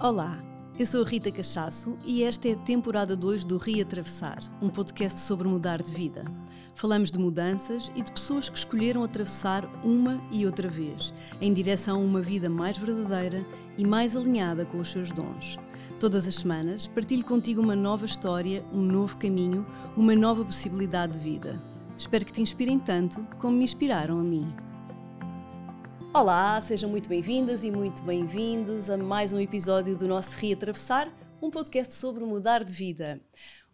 Olá, eu sou a Rita Cachaço e esta é a temporada 2 do Reatravessar, um podcast sobre mudar de vida. Falamos de mudanças e de pessoas que escolheram atravessar uma e outra vez, em direção a uma vida mais verdadeira e mais alinhada com os seus dons. Todas as semanas partilho contigo uma nova história, um novo caminho, uma nova possibilidade de vida. Espero que te inspirem tanto como me inspiraram a mim. Olá, sejam muito bem-vindas e muito bem-vindos a mais um episódio do nosso Reatravessar, um podcast sobre mudar de vida.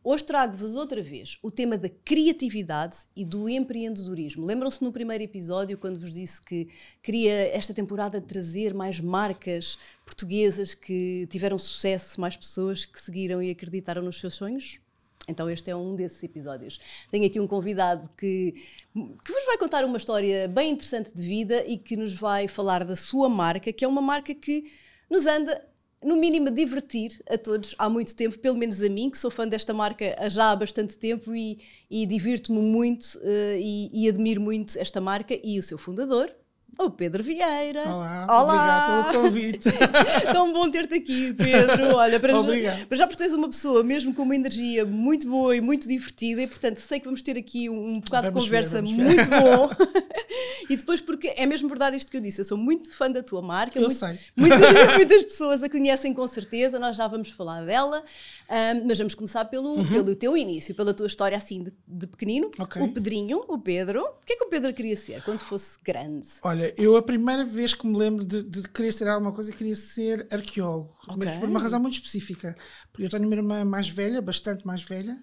Hoje trago-vos outra vez o tema da criatividade e do empreendedorismo. Lembram-se no primeiro episódio, quando vos disse que queria esta temporada trazer mais marcas portuguesas que tiveram sucesso, mais pessoas que seguiram e acreditaram nos seus sonhos? Então este é um desses episódios. Tenho aqui um convidado que, que vos vai contar uma história bem interessante de vida e que nos vai falar da sua marca, que é uma marca que nos anda no mínimo, a divertir a todos há muito tempo, pelo menos a mim, que sou fã desta marca já há bastante tempo e, e divirto-me muito uh, e, e admiro muito esta marca e o seu fundador, o Pedro Vieira. Olá, Olá. obrigado pelo convite. Tão bom ter-te aqui, Pedro. Olha, para já, para já porque tu és uma pessoa mesmo com uma energia muito boa e muito divertida e, portanto, sei que vamos ter aqui um, um bocado vamos de conversa ver, muito bom. e depois porque é mesmo verdade isto que eu disse, eu sou muito fã da tua marca. Eu muito, sei. Muitas, muitas, pessoas a conhecem com certeza, nós já vamos falar dela, um, mas vamos começar pelo, uhum. pelo teu início, pela tua história assim de, de pequenino. Okay. O Pedrinho, o Pedro. O que é que o Pedro queria ser quando fosse grande? Olha, eu a primeira vez que me lembro de, de querer ser alguma coisa, queria ser arqueólogo. Okay. Mas por uma razão muito específica. Porque eu tenho uma irmã mais velha, bastante mais velha,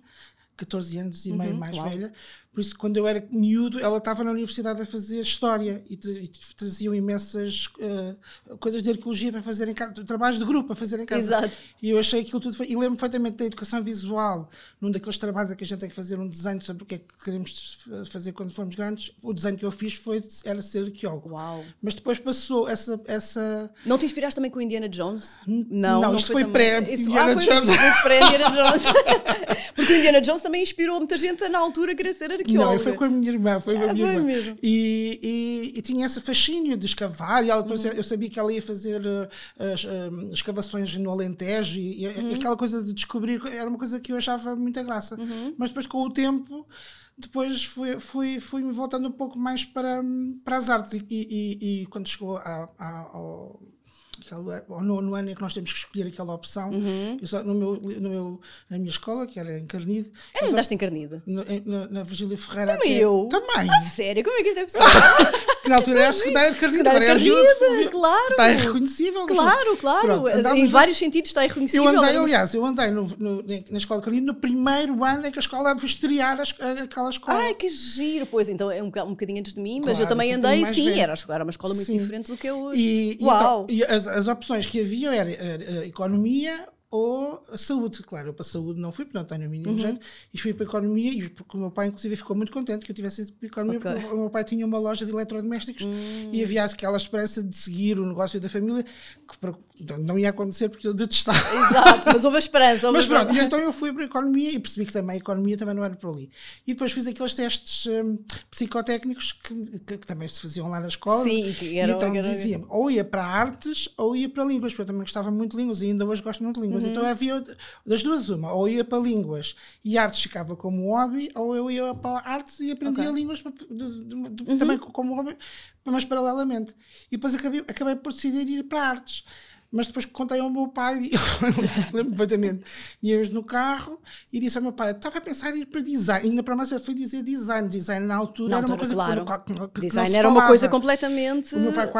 14 anos e meio uhum, mais velha. Por isso, quando eu era miúdo, ela estava na universidade a fazer história e, tra e traziam imensas uh, coisas de arqueologia para fazer em casa, trabalhos de grupo para fazer em casa. Exato. E eu achei aquilo tudo. Foi, e lembro perfeitamente da educação visual, num daqueles trabalhos que a gente tem que fazer um desenho sobre o que é que queremos fazer quando formos grandes. O desenho que eu fiz foi era ser arqueólogo. Uau. Mas depois passou essa. essa... Não te inspiraste também com Indiana Jones? Não, não, isto foi, foi pré-Indiana ah, Jones. pré-Indiana Jones. Porque Indiana Jones também inspirou muita gente na altura a querer ser arqueólogo. Não, foi com a minha irmã, foi com a ah, minha irmã. Mesmo. E, e, e, tinha esse fascínio de escavar, e ela, depois uhum. eu sabia que ela ia fazer uh, as, uh, escavações no Alentejo, e, uhum. aquela coisa de descobrir era uma coisa que eu achava muita graça. Uhum. Mas depois, com o tempo, depois fui, fui, fui me voltando um pouco mais para, para as artes, e, e, e quando chegou a, a, ao no, ano em que nós temos que escolher aquela opção, uhum. eu só, no meu, no meu, na minha escola, que era em Carnide. Era andaste em Carnide? Na, na Virgília Ferreira. Também é- eu? Também. Ah, sério? Como é que isto é possível? na altura era a secundária de Carnide, agora é a Carnide, claro. Está irreconhecível. Claro, claro. Pronto, em vários sentidos está irreconhecível. Eu andei, aliás, eu andei no, no, na escola de Carnide no primeiro ano em que a escola vai estrear aquela escola. Ai, que giro. Pois, então é um, um bocadinho antes de mim, mas claro, eu também andei, sim, era, era uma escola muito sim. diferente do que eu hoje. E, Uau. E, então, e as, as opções que havia era, era economia ou a saúde. Claro, eu para a saúde não fui, porque não tenho o mínimo uhum. jeito, e fui para a economia, e porque o meu pai, inclusive, ficou muito contente que eu tivesse ido para a economia, okay. porque o meu pai tinha uma loja de eletrodomésticos uhum. e havia aquela esperança de seguir o negócio da família, que não ia acontecer porque eu detestava. Exato, mas houve a esperança. Houve mas pronto, e então eu fui para a economia e percebi que também a economia também não era por ali. E depois fiz aqueles testes um, psicotécnicos que, que, que, também se faziam lá na escola. Sim, que eram, e então diziam ou ia para artes ou ia para línguas, porque eu também gostava muito de línguas e ainda hoje gosto muito de línguas. Uhum. Então havia das duas uma, ou ia para línguas e artes ficava como hobby, ou eu ia para artes e aprendia okay. línguas de, de, de, uhum. também como hobby, mas paralelamente. E depois acabei, acabei por decidir ir para artes mas depois contei ao meu pai, lembro perfeitamente, íamos no carro e disse ao meu pai: estava a pensar em ir para design. Ainda para mais eu fui dizer design. Design na altura, na altura era uma coisa claro. que, que, que Design era uma coisa completamente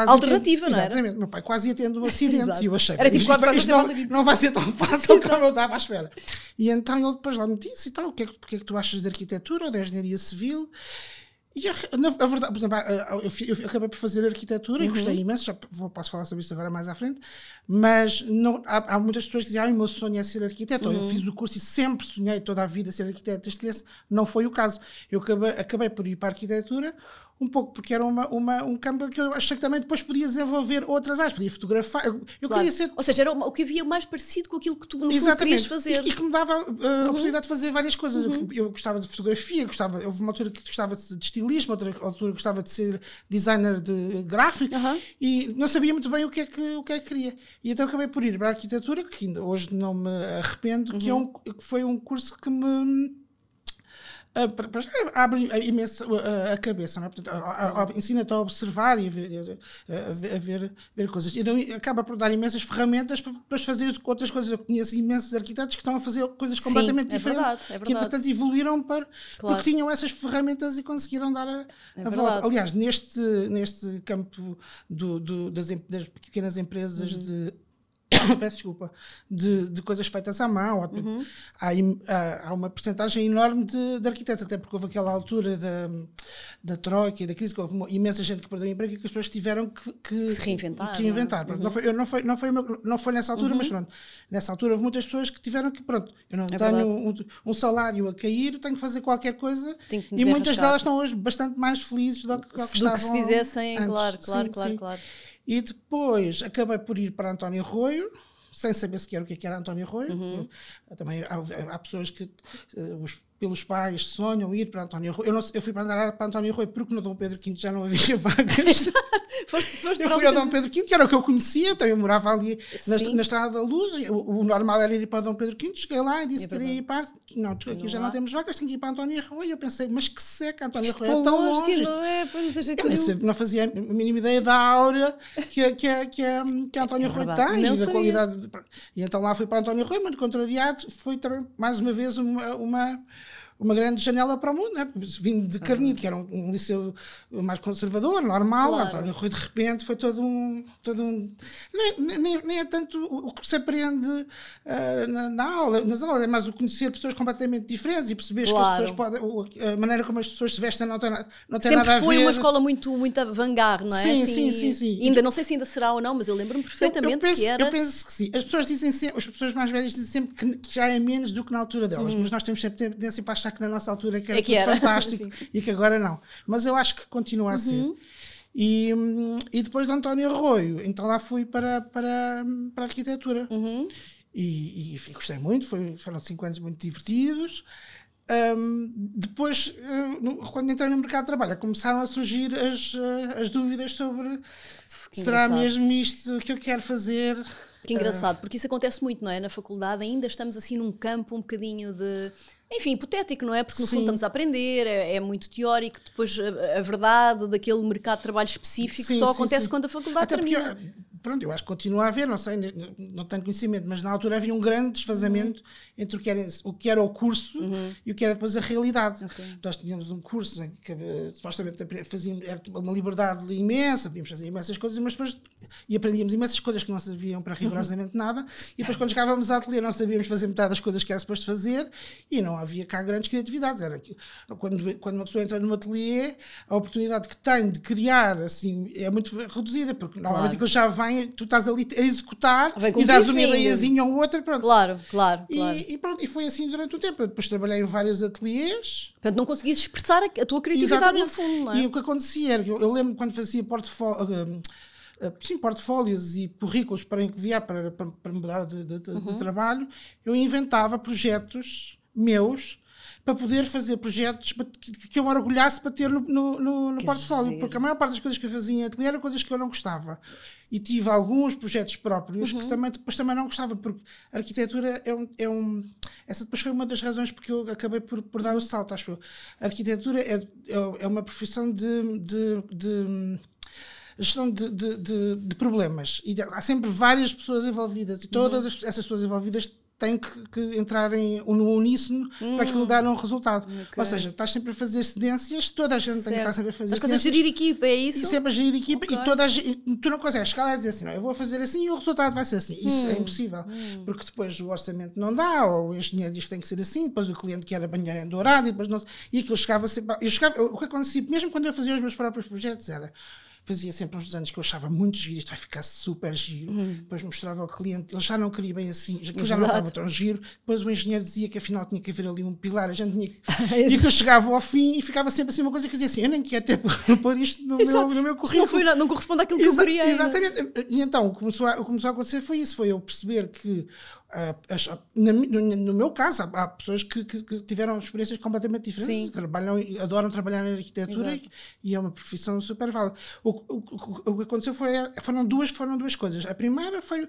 alternativa, não era? Exatamente. Meu pai quase ia tendo um acidente e eu achei: era tipo, isto, isto não, não, vai ser tão fácil como eu estava à espera. E então ele depois lá me disse e tal: o que é, que é que tu achas de arquitetura ou de engenharia civil? E a, a verdade, por exemplo, eu, eu, acabei por fazer arquitetura uhum. e gostei imenso, já vou, posso falar sobre isso agora mais à frente, mas não, há, há muitas pessoas que dizem, ah, o meu sonho é ser arquiteto, uhum. eu fiz o curso e sempre sonhei toda a vida ser arquiteto criança, não foi o caso. Eu acabei, acabei por ir para a arquitetura, um pouco porque era uma, uma, um campo que eu achei que também depois podia desenvolver outras áreas, podia fotografar. Eu, eu claro. queria ser. Ou seja, era o que havia mais parecido com aquilo que tu querias fazer. E, e, que me dava uh, a uhum. oportunidade de fazer várias coisas. Uhum. Eu, eu, gostava de fotografia, gostava, houve uma altura que gostava de, de estilismo, outra altura gostava de ser designer de gráfico uhum. e não sabia muito bem o que é que, o que, é que queria. E então acabei por ir para a arquitetura, que ainda hoje não me arrependo, que, é um, que foi um curso que me abre imenso a, cabeça, não é? Portanto, ensina-te a observar e a ver, a ver, a ver, coisas. E então, acaba por dar imensas ferramentas para depois fazer outras coisas. Eu conheço imensos arquitetos que estão a fazer coisas completamente Sim, é diferentes, verdade, é verdade. que entretanto evoluíram para, claro. porque tinham essas ferramentas e conseguiram dar a, é a volta. Aliás, neste, neste campo do, do, das, das, pequenas empresas uhum. de peço desculpa, de, de, coisas feitas à mão. Uhum. Há, há, há, uma porcentagem enorme de, de, arquitetos, até porque houve aquela altura da, da troika e da crise, que houve imensa gente que perdeu emprego e que as pessoas tiveram que, que se reinventar. Que inventar. Uhum. Não, foi, eu não, foi, não, foi, não foi nessa altura, uhum. mas pronto, nessa altura houve muitas pessoas que tiveram que, pronto, eu não é tenho um, um, salário a cair, tenho que fazer qualquer coisa e muitas delas estão hoje bastante mais felizes do que, do que, do que se fizessem, antes. claro, claro, sim, claro, sim. claro. E depois acabei por ir para António Roio, sem saber sequer o que, é que era António Roio. Uhum. Também há, há, pessoas que, uh, os pelos pais sonham ir para António Rui. Eu, não, eu fui para andar para António Rui porque no Dom Pedro V já não havia vagas. Foste, foste eu fui ao Dom Pedro V, que era o que eu conhecia, então eu morava ali na, na, Estrada da Luz. O, o, normal era ir para o Dom Pedro V. Cheguei lá e disse é que queria ir para. Não, aqui já não temos vagas, tenho que ir para António Rui. Eu pensei, mas que seca, António Rui é tão longe. Não, é, eu nem sei, não fazia a mínima ideia da aura que, que, que, que António é Rui tem e da qualidade. E então lá fui para António Rui, muito contrariado. Foi também, mais uma vez, uma, uma uma grande janela para o mundo, né? vindo de Carnide, que era um, um, liceu mais conservador, normal, claro. António Rui de repente foi todo um. Todo um nem, nem, nem é tanto o que se aprende uh, na, na, aula, nas aulas, é mais o conhecer pessoas completamente diferentes e perceber claro. que as pessoas podem. A maneira como as pessoas se vestem não tem, não tem Sempre nada a ver. foi uma escola muito, muito avant-garde, não é? Sim, assim, sim, sim, sim. Ainda não sei se ainda será ou não, mas eu lembro-me perfeitamente eu, eu penso, que era. Eu penso que sim. As pessoas dizem sempre, as pessoas mais velhas dizem sempre que, que já é menos do que na altura delas, hum. mas nós temos sempre tendência para achar que na nossa altura que era é que era. fantástico e que agora não. Mas eu acho que continua a ser. Uhum. E, e depois de António Arroio, então lá fui para, para, para a arquitetura. Uhum. E, e, gostei muito, foi, foram cinco anos muito divertidos. Um, depois, uh, quando entrei no mercado de trabalho, começaram a surgir as, uh, as dúvidas sobre que será engraçado. mesmo isto que eu quero fazer. Que engraçado, porque isso acontece muito, não é? Na faculdade ainda estamos assim num campo um bocadinho de enfim, hipotético, não é? Porque no Sim. fundo estamos a aprender, é, é muito teórico, depois a, a, verdade daquele mercado de trabalho específico sim, só sim, acontece quando a faculdade Até termina. Porque, pronto, eu acho que continua a haver, não sei, não tenho conhecimento, mas na altura havia um grande desfazamento uhum. entre o que, era, o que era o curso uhum. e o que era depois a realidade. Okay. Nós tínhamos um curso em que supostamente fazíamos, era uma liberdade imensa, podíamos fazer imensas coisas, mas depois e aprendíamos imensas coisas que não serviam para rigorosamente nada, e depois quando chegávamos à ateliê não sabíamos fazer metade das coisas que era suposto fazer e não havia cá grandes criatividades. Era quando, quando uma pessoa entra num ateliê, a oportunidade que tem de criar assim é muito reduzida, porque normalmente claro. aquilo já vem tu estás ali a executar e dás uma ideiazinha ou outra. Pronto. Claro, claro. E, claro. E, pronto, e foi assim durante o tempo. Eu depois trabalhei em vários ateliês. Portanto, não conseguias expressar a, tua criatividade Exatamente. no fundo, não é? E o que acontecia era que eu, eu lembro quando fazia portfólio. Uh, uh, sim, portfólios e currículos para enviar para, para, para mudar de, de, uhum. de trabalho, eu inventava projetos meus para poder fazer projetos que eu me orgulhasse para ter no, no, no, no portfólio, porque a maior parte das coisas que eu fazia em ateliê eram coisas que eu não gostava. E tive alguns projetos próprios uhum. que também, depois também não gostava, porque a arquitetura é um, é um. Essa depois foi uma das razões porque eu acabei por, por dar o salto, acho eu. A arquitetura é, é, é uma profissão de, de, de gestão de, de, de, de, problemas. E há sempre várias pessoas envolvidas e todas uhum. essas pessoas envolvidas tem que, que entrar em, no uníssono hum. para aquilo dar um resultado. Okay. Ou seja, estás sempre a fazer cedências, toda a gente certo. tem que estar sempre a fazer estás a gerir equipa, é isso? E sempre a gerir equipa okay. e toda a, tu não consegues chegar lá e dizer assim, não, eu vou fazer assim e o resultado vai ser assim. Isso é hum. é impossível, hum. porque depois o orçamento não dá, ou o engenheiro diz que tem que ser assim, depois o cliente quer a banheira em dourado e depois não E aquilo chegava sempre. Eu chegava, o que acontecia, mesmo quando eu fazia os meus próprios projetos, era fazia sempre uns desenhos que eu achava muito giro, isto vai ficar super giro. Uhum. Depois mostrava ao cliente, ele já não queria bem assim, que já não estava tão giro. Depois o engenheiro dizia que afinal tinha que haver ali um pilar, a gente tinha que. e que eu chegava ao fim e ficava sempre assim uma coisa que eu dizia assim: eu nem quero até pôr isto no, meu, no meu currículo. Não, foi, não, não corresponde àquilo que Exa eu queria. Exatamente. E então o que começou a, começou a acontecer foi isso: foi eu perceber que no, meu caso, há, pessoas que, que, tiveram experiências completamente diferentes, trabalham, adoram trabalhar na arquitetura e, e, é uma profissão super válida. O, o, o, que aconteceu foi, foram duas, foram duas coisas. A primeira foi uh,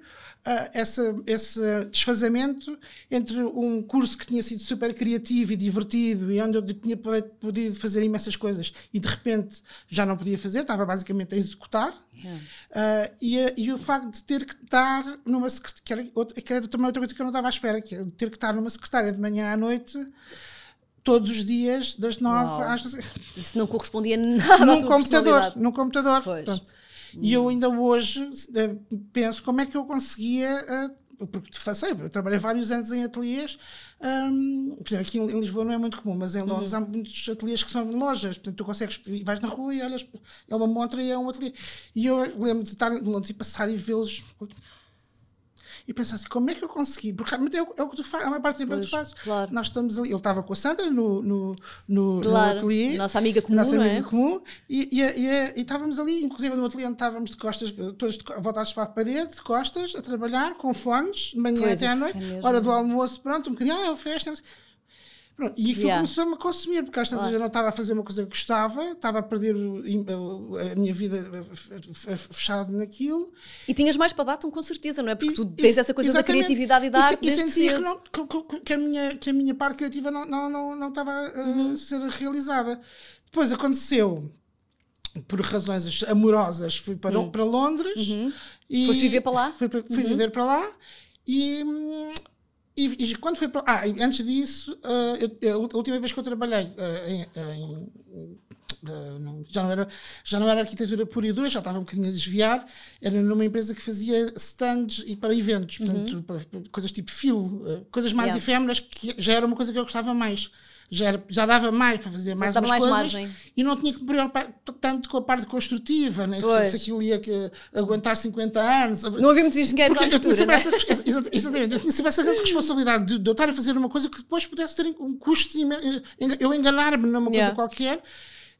essa, esse desfazamento entre um curso que tinha sido super criativo e divertido e onde eu tinha podido fazer imensas coisas e de repente já não podia fazer, estava basicamente a executar. Uh, e, e, o facto de ter que estar numa secretária, que era também outra coisa que eu não estava à espera, que é ter que estar numa secretária de manhã à noite todos os dias, das nove às. Isso não correspondia nada num computador, num computador. E eu ainda hoje eh, penso como é que eu conseguia porque faço, eu trabalhei vários anos em ateliês, um, por exemplo, aqui em Lisboa não é muito comum, mas em Londres uhum. há muitos ateliês que são lojas, portanto tu consegues, vais na rua e olhas, é uma montra e é um ateliê. E eu lembro de estar em Londres e passar e vê-los e pensar assim, como é que eu consegui? Porque realmente é o, é o que tu fazes, a maior parte do tempo é o que tu fazes. Claro. Nós estamos ali, ele estava com a Sandra no, no, no, claro. no ateliê. Nossa amiga comum, nossa amiga é? comum, e, e, e, e, estávamos ali, inclusive no ateliê onde estávamos de costas, todos de, voltados para a parede, de costas, a trabalhar, com fones, de manhã pois até à noite, é hora do almoço, pronto, um bocadinho, ah, é uma festa. Pronto, e aquilo yeah. começou-me a consumir, porque às tantas claro. eu não estava a fazer uma coisa que gostava, estava a perder a minha vida fechada naquilo. E tinhas mais para dar com certeza, não é? Porque e, tu tens essa coisa da criatividade e da arte. E sentia que, não, que, que, a minha, que a minha parte criativa não, não, não, não estava uhum. a ser realizada. Depois aconteceu por razões amorosas, fui para, uhum. para Londres. Uhum. E Foste viver para lá? Fui, fui uhum. viver para lá e hum, e, e, quando foi para. Ah, antes disso, uh, eu, a última vez que eu trabalhei uh, em, em uh, já, não era, já não era arquitetura pura e dura, já estava um bocadinho a desviar. Era numa empresa que fazia stands e para eventos, portanto, uhum. para, para coisas tipo filo, coisas mais yeah. efêmeras, que já era uma coisa que eu gostava mais já, era, já dava mais para fazer já mais umas mais coisas margem. e não tinha que me preocupar tanto com a parte construtiva, né? se aquilo ia que, aguentar 50 anos. Não havia muitos engenheiros Porque eu tinha sempre, né? essa, exatamente, eu tinha sempre essa responsabilidade de, de eu estar a fazer uma coisa que depois pudesse ter um custo, eu enganar-me numa coisa yeah. qualquer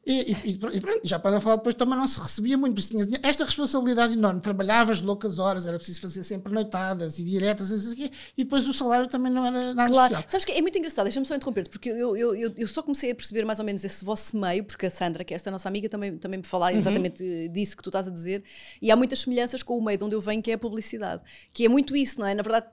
e, e, e, pronto, já para falar depois também não se recebia muito, por tinha esta responsabilidade enorme. Trabalhavas loucas horas, era preciso fazer sempre noitadas e diretas e, e depois o salário também não era nada claro. especial. Sabes que é muito engraçado, deixa-me só interromper, porque eu, eu, eu, eu, só comecei a perceber mais ou menos esse vosso meio, porque a Sandra, que é esta nossa amiga, também, também me falava uhum. exatamente disso que tu estás a dizer, e há muitas semelhanças com o meio de onde eu venho, que é a publicidade. Que é muito isso, não é? Na verdade,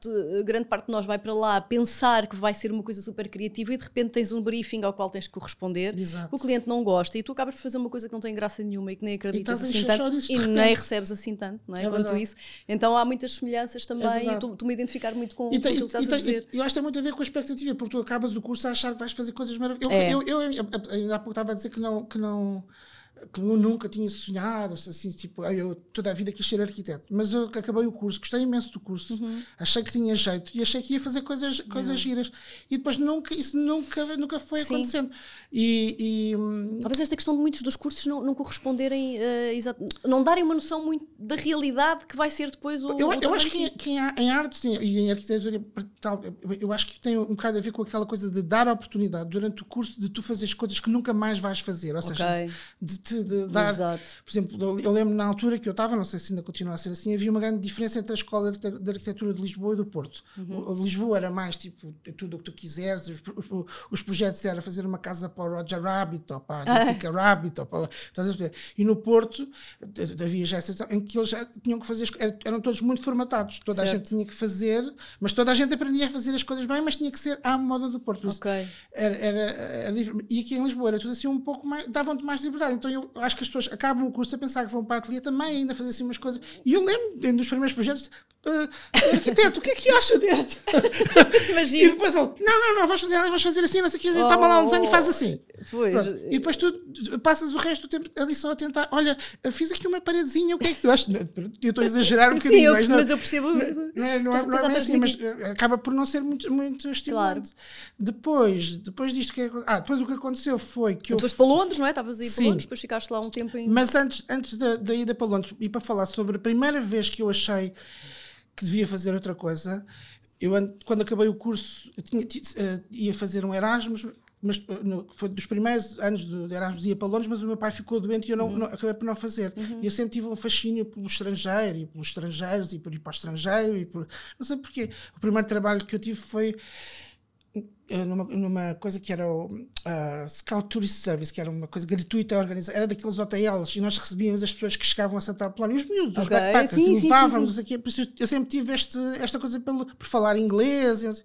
grande parte de nós vai para lá pensar que vai ser uma coisa super criativa e de repente tens um briefing ao qual tens que corresponder, Exato. o cliente não gosta e tu acabas por fazer uma coisa que não tem graça nenhuma e que nem acreditas assim tanto e nem recebes assim tanto, não é? é Quanto isso. Então há muitas semelhanças também é e tu, tu me identificar muito com, e tem, com aquilo que estás e, a dizer. Eu acho que tem muito a ver com a expectativa, porque tu acabas o curso a achar que vais fazer coisas maravilhosas. Eu, é. eu, eu, eu, ainda há pouco estava a dizer que não. Que não que eu nunca tinha sonhado, assim, tipo, eu toda a vida quis ser arquiteto, mas eu acabei o curso, gostei imenso do curso, uhum. achei que tinha jeito e achei que ia fazer coisas, coisas giras. E depois nunca, isso nunca, nunca foi Sim. acontecendo. E, e, hum, Talvez esta questão de muitos dos cursos não, não corresponderem, uh, não darem uma noção muito da realidade que vai ser depois o. Eu, o eu acho que, que em, arte e em arquitetura, tal, eu acho que tem um bocado a ver com aquela coisa de dar a oportunidade durante o curso de tu fazeres coisas que nunca mais vais fazer. Ou seja, okay. de, de de dar. Exato. Por exemplo, eu lembro na altura que eu estava, não sei se ainda continua a ser assim, havia uma grande diferença entre a Escola de Arquitetura de Lisboa e do Porto. Uhum. Lisboa era mais tipo tudo o que tu quiseres, os, os, os projetos era fazer uma casa para o Roger Rabbit ou para a Jessica Rabbit. Ou para? E no Porto havia já essa em que eles já tinham que fazer, eram todos muito formatados, toda certo. a gente tinha que fazer, mas toda a gente aprendia a fazer as coisas bem, mas tinha que ser à moda do Porto. Okay. Era, era, era, e aqui em Lisboa era tudo assim um pouco mais, davam-te mais liberdade. Então eu acho que as pessoas acabam o curso a pensar que vão para a ateliê também ainda fazer assim umas coisas. E eu lembro, dos primeiros projetos, uh, arquiteto, o que é que acha deste? Imagina. E depois ele, não, não, não, vais fazer, vais fazer assim, não sei o que, oh, toma lá um desenho e faz assim. Pois. E depois tu passas o resto do tempo ali só a tentar, olha, fiz aqui uma paredezinha, o que é que tu achas? Eu estou a exagerar um bocadinho. Sim, eu, mas, mas eu percebo. Não, não, é, não, é, não é assim, mas acaba por não ser muito, muito estimulante. Claro. Depois, depois disto que é, Ah, depois o que aconteceu foi que tu eu... foste para Londres, não é? Estavas aí para Londres, depois ficaste lá um tempo em... Mas antes, antes da, da ida para Londres, e para falar sobre a primeira vez que eu achei que devia fazer outra coisa, eu quando acabei o curso, tinha, uh, ia fazer um Erasmus, mas eh, no, foi dos primeiros anos de Erasmus ia para Londres, mas o meu pai ficou doente e eu não, uhum. não acabei por não fazer. Uhum. Eu sempre tive um fascínio pelo estrangeiro e pelos estrangeiros e por ir para o estrangeiro e por, não sei porquê. O primeiro trabalho que eu tive foi numa, numa coisa que era o uh, Scout Tourist Service, que era uma coisa gratuita organizada, era daqueles hotéis e nós recebíamos as pessoas que chegavam a Santa Apolónia, os miúdos, okay. os backpackers, sim, e levávamos aqui. Eu sempre tive este, esta coisa pelo, por falar inglês. E,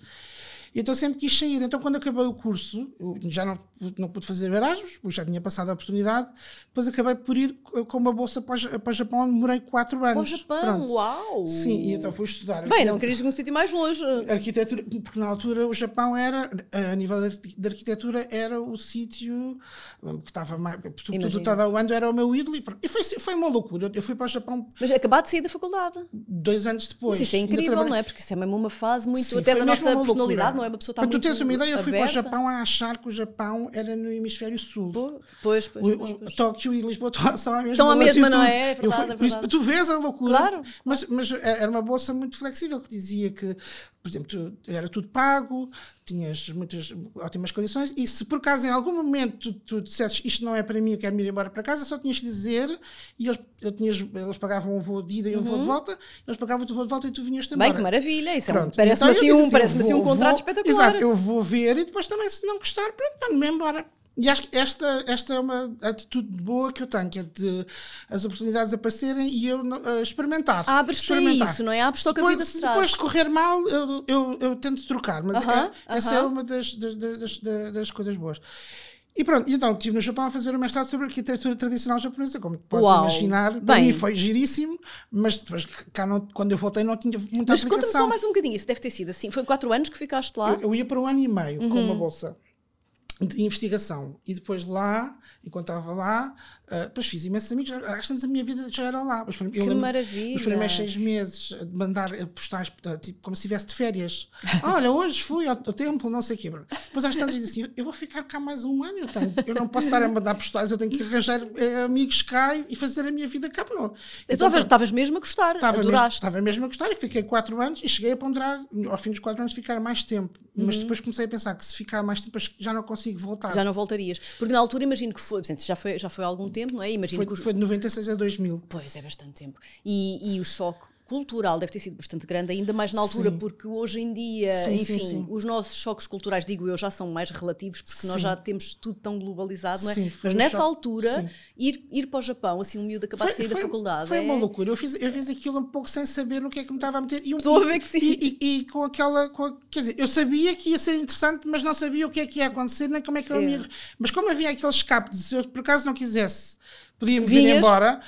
então sempre quis sair. Então quando acabei o curso, já não, não pude fazer Erasmus, já tinha passado a oportunidade, depois acabei por ir com uma bolsa para, para o Japão, onde demorei 4 anos. Para o Japão, Pronto. uau! Sim, e então fui estudar. Bem, não querias ir um sítio mais longe. Arquitetura, porque na altura o Japão era, a nível de arquitetura, era o sítio que estava mais, sobretudo todo o ano era o meu ídolo. E foi, foi uma loucura. Eu fui para o Japão. Mas acabar de sair da faculdade. Dois anos depois. Mas isso é incrível, não é? Porque isso é mesmo uma fase muito, Sim, até da nossa personalidade, não é? Uma pessoa está Mas tu tens uma ideia, eu fui para o Japão a achar que o Japão era no hemisfério sul. Pois, pois, pois, pois. Tóquio e Lisboa são a mesma Estão a mesma, não é? é verdade, fui, é verdade. tu vês a loucura. Claro. Mas, mas era uma bolsa muito flexível que dizia que por exemplo, tu, era tudo pago, tinhas muitas ótimas condições, e se por acaso em algum momento tu, tu dissesses isto não é para mim, eu quero ir embora para casa, só tinhas que dizer, e eles, tinhas, eles pagavam um voo de ida e um uhum. voo de uhum. volta, eles pagavam o voo de volta e tu vinhas também. Bem, que maravilha, isso é parece-me então, assim, um, assim, parece assim um contrato vou, espetacular. Exato, eu vou ver e depois também, se não gostar, pronto, vá-me embora. E acho que esta, esta é uma atitude boa que eu tenho, que é de as oportunidades aparecerem e eu uh, experimentar. Abres-te a isso, não é? Abres-te depois, a vida se depois de correr mal, eu, eu, eu tento trocar, mas uh -huh, é, uh -huh. essa é uma das, das, das, das, coisas boas. E pronto, então estive no Japão a fazer o mestrado sobre arquitetura tradicional japonesa, como podes Uau, imaginar. Para mim foi giríssimo, mas depois cá não, quando eu voltei não tinha muita mas aplicação. Mas conta-me só mais um bocadinho, isso deve ter sido assim. Foi quatro anos que ficaste lá? Eu, eu ia para um ano e meio -huh. com uma uhum. bolsa de investigação. E depois lá, enquanto estava lá, uh, depois fiz imensos amigos. Às vezes a minha vida já era lá. Mas, que maravilha! Os primeiros seis meses de mandar postais, tipo, como se estivesse de férias. Olha, hoje fui ao, ao templo, não sei o quê. Depois às tantas disse assim, eu vou ficar cá mais um ano. Eu, tenho, eu não posso estar a mandar postais, eu tenho que arranjar eh, amigos cá e fazer a minha vida cá. Não. Então estavas mesmo a gostar, estava adoraste. Mesmo, estava mesmo a gostar e fiquei quatro anos e cheguei a ponderar, ao fim dos quatro anos, ficar mais tempo. Mas uhum. depois comecei a pensar que se ficar mais tempo já não consigo voltar. Já não voltarias. Porque na altura imagino que foi, já foi, já foi há algum tempo, não é? Imagino foi, que foi de 96 a 2000. Pois, é bastante tempo. E, e o choque cultural deve ter sido bastante grande, ainda mais na altura, sim. porque hoje em dia, sim, enfim, sim, os nossos choques culturais, digo eu, já são mais relativos, porque nós já temos tudo tão globalizado, não é? Mas um nessa choque. altura, ir, ir para o Japão, assim, um miúdo acabar de sair foi, da faculdade. Foi é... uma loucura. Eu fiz, eu fiz aquilo um pouco sem saber no que é que me estava a meter. E um, Estou a ver que sim. E, e, e com aquela. Com quer dizer, eu sabia que ia ser interessante, mas não sabia o que é que ia acontecer, nem como é que eu é. ia. Mas como havia aquele escape de se eu por acaso não quisesse podíamos Vinhas. ir embora.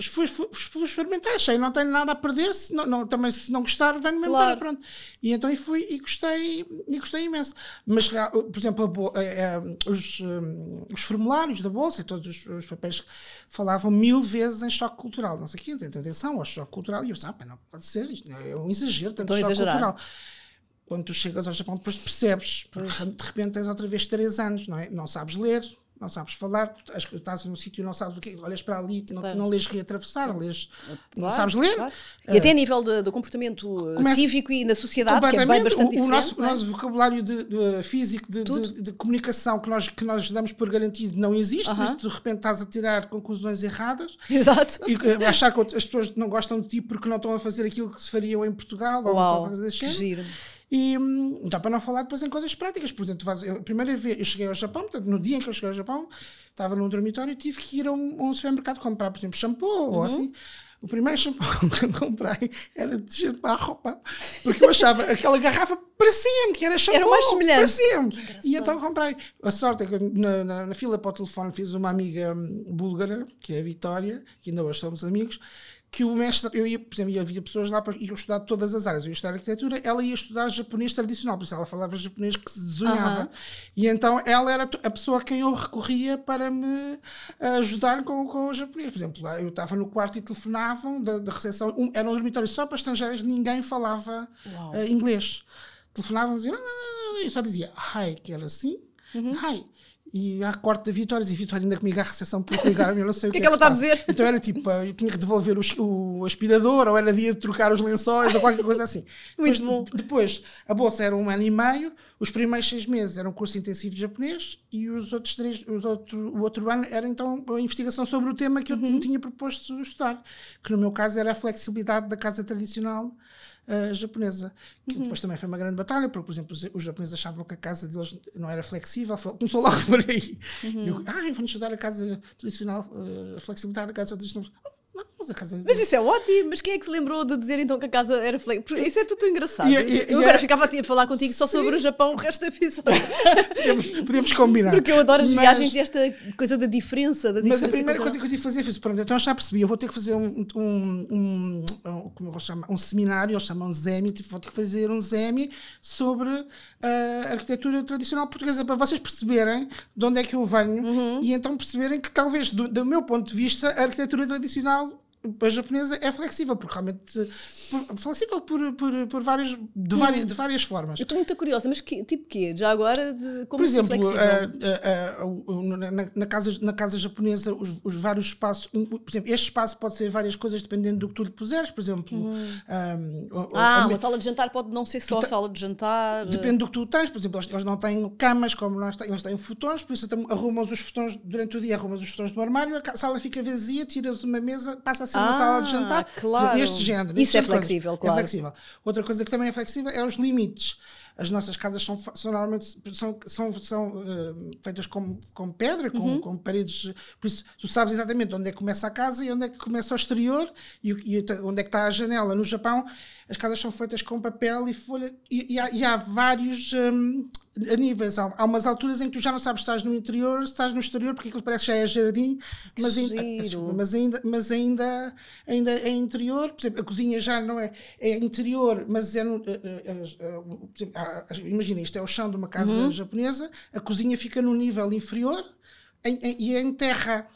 Fui, fui, fui, experimentar, achei, não tenho nada a perder, se não, não também se não gostar, venho-me claro. embora, pronto. E então fui e gostei, e gostei imenso. Mas, por exemplo, a, a, é, é, os, um, os formulários da Bolsa e todos os, os, papéis falavam mil vezes em choque cultural, não sei o quê, atenção ao choque cultural, e eu pensava, ah, não pode ser, isto é um exagero, tanto choque cultural quando tu chegas ao Japão, depois percebes, de repente tens outra vez três anos, não é? Não sabes ler, não sabes falar, estás num sítio não sabes o que olhas para ali, não, claro. não lês reatravessar, lês, claro, não sabes ler. Claro. E uh, até a nível de, do comportamento Começa, cívico e na sociedade, que é bem bastante o. O nosso, é? nosso vocabulário de, de físico, de, de, comunicação que nós, que nós damos por garantido não existe, uh -huh. por isso de repente estás a tirar conclusões erradas. Exato. E achar que as pessoas não gostam de ti porque não estão a fazer aquilo que se faria em Portugal Uau, ou qualquer coisa que giro. E hum, dá para não falar depois em coisas práticas. Por exemplo, a primeira vez eu cheguei ao Japão, portanto, no dia em que eu cheguei ao Japão, estava num dormitório e tive que ir a um, a um supermercado comprar, por exemplo, shampoo uhum. ou assim. O primeiro shampoo que eu comprei era de para a roupa, porque eu achava aquela garrafa parecia-me que era shampoo. Era mais semelhante. Parecia-me. E então comprei. A sorte é que na, na, na, fila para o telefone fiz uma amiga búlgara, que é a Vitória, que ainda hoje somos amigos, que o mestre, eu ia, por exemplo, havia pessoas lá para iam estudar todas as áreas, eu ia estudar arquitetura, ela ia estudar japonês tradicional, por isso ela falava japonês que se desunhava. Uhum. E então ela era a pessoa a quem eu recorria para me ajudar com, com o japonês. Por exemplo, lá eu estava no quarto e telefonavam da, da recepção, um, era um dormitório só para estrangeiros, ninguém falava uh, inglês. Telefonavam e diziam, ah, eu só dizia hi, que era assim, uhum. hi e há corte de Vitórias e Vitória ainda comigo à recepção por ligar-me, eu não sei o que, que, é que ela está a dizer. Então era tipo, eu tinha que devolver o, o, aspirador, ou era dia de trocar os lençóis, ou qualquer coisa assim. Muito depois, bom. Depois, a bolsa era um ano e meio, os primeiros seis meses eram um curso intensivo de japonês, e os outros três, os outro, o outro ano era então a investigação sobre o tema que eu uhum. me tinha proposto estudar, que no meu caso era a flexibilidade da casa tradicional uh, japonesa, que uhum. depois também foi uma grande batalha, porque, por exemplo, os, os, japoneses achavam que a casa deles não era flexível, começou logo por aí. Uhum. Eu, ah, vamos estudar a casa tradicional, uh, a flexibilidade da casa tradicional. Mas, isso é ótimo, mas quem é que se lembrou de dizer então que a casa era flexível? Isso é tudo engraçado. E, e, eu agora ficava a falar contigo só sobre o Japão o resto do episódio. podemos, combinar. Porque eu adoro as mas, viagens e esta coisa da diferença. Da mas a primeira coisa que eu tive que fazer foi pronto, então já percebi, eu vou ter que fazer um, um, um, um como eu vou chamar, um seminário, eles chamam ZEMI, tipo, vou ter que fazer um ZEMI sobre a arquitetura tradicional portuguesa, para vocês perceberem de onde é que eu venho uhum. e então perceberem que talvez, do, do meu ponto de vista, a arquitetura tradicional a japonesa é flexível, porque realmente flexível por, por, por várias, de, várias, de várias formas. Eu estou muito curiosa, mas que, tipo quê? Já agora, de, como Por exemplo, na, na, casa, na casa japonesa, os, os vários espaços, por exemplo, este espaço pode ser várias coisas dependendo do que tu lhe puseres, por exemplo. Hum. Um, ah, uma sala de jantar pode não ser só sala de jantar. Depende do que tu tens, por exemplo, eles não têm camas como nós eles têm fotões, por isso arrumas os fotões durante o dia, arrumas os fotões do armário, a sala fica vazia, tiras uma mesa, passa a ser uma ah, sala de jantar. Claro. Neste género. Isso é flexível, coisa. claro. É flexível. Outra coisa que também é flexível é os limites. As nossas casas são, são normalmente são, são, são uh, feitas com, com pedra, com, uhum. com paredes. Por isso, tu sabes exatamente onde é que começa a casa e onde é que começa o exterior e, e onde é que está a janela. No Japão, as casas são feitas com papel e folha. E, e, há, e há, vários. Um, a níveis, há, há umas alturas em que tu já não sabes se estás no interior, se estás no exterior, porque aquilo parece que já é jardim, mas ainda, mas ainda, mas ainda, ainda é interior. Por exemplo, a cozinha já não é, é interior, mas é. No, imagina, isto é o chão de uma casa uhum. japonesa, a cozinha fica no nível inferior e é em terra.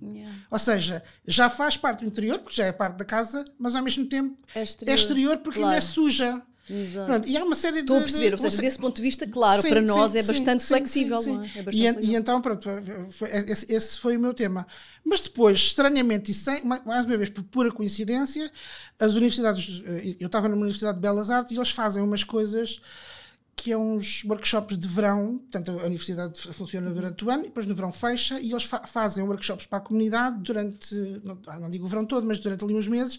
Yeah. Ou seja, já faz parte do interior, porque já é parte da casa, mas ao mesmo tempo é exterior, é exterior porque claro. ainda é suja. Pronto, e há uma série Estou de. Estou a perceber, de, ou seja, desse ponto de vista, claro, sim, para nós sim, é bastante sim, flexível. Sim, é? É bastante e, e, então, pronto, foi, esse, esse, foi o meu tema. Mas depois, estranhamente e sem, mais uma vez por pura coincidência, as universidades. Eh, eu estava numa Universidade de Belas Artes e eles fazem umas coisas que é uns workshops de verão, portanto a universidade funciona durante o ano e depois no verão fecha e eles fa fazem workshops para a comunidade durante, não, não, digo o verão todo, mas durante ali uns meses,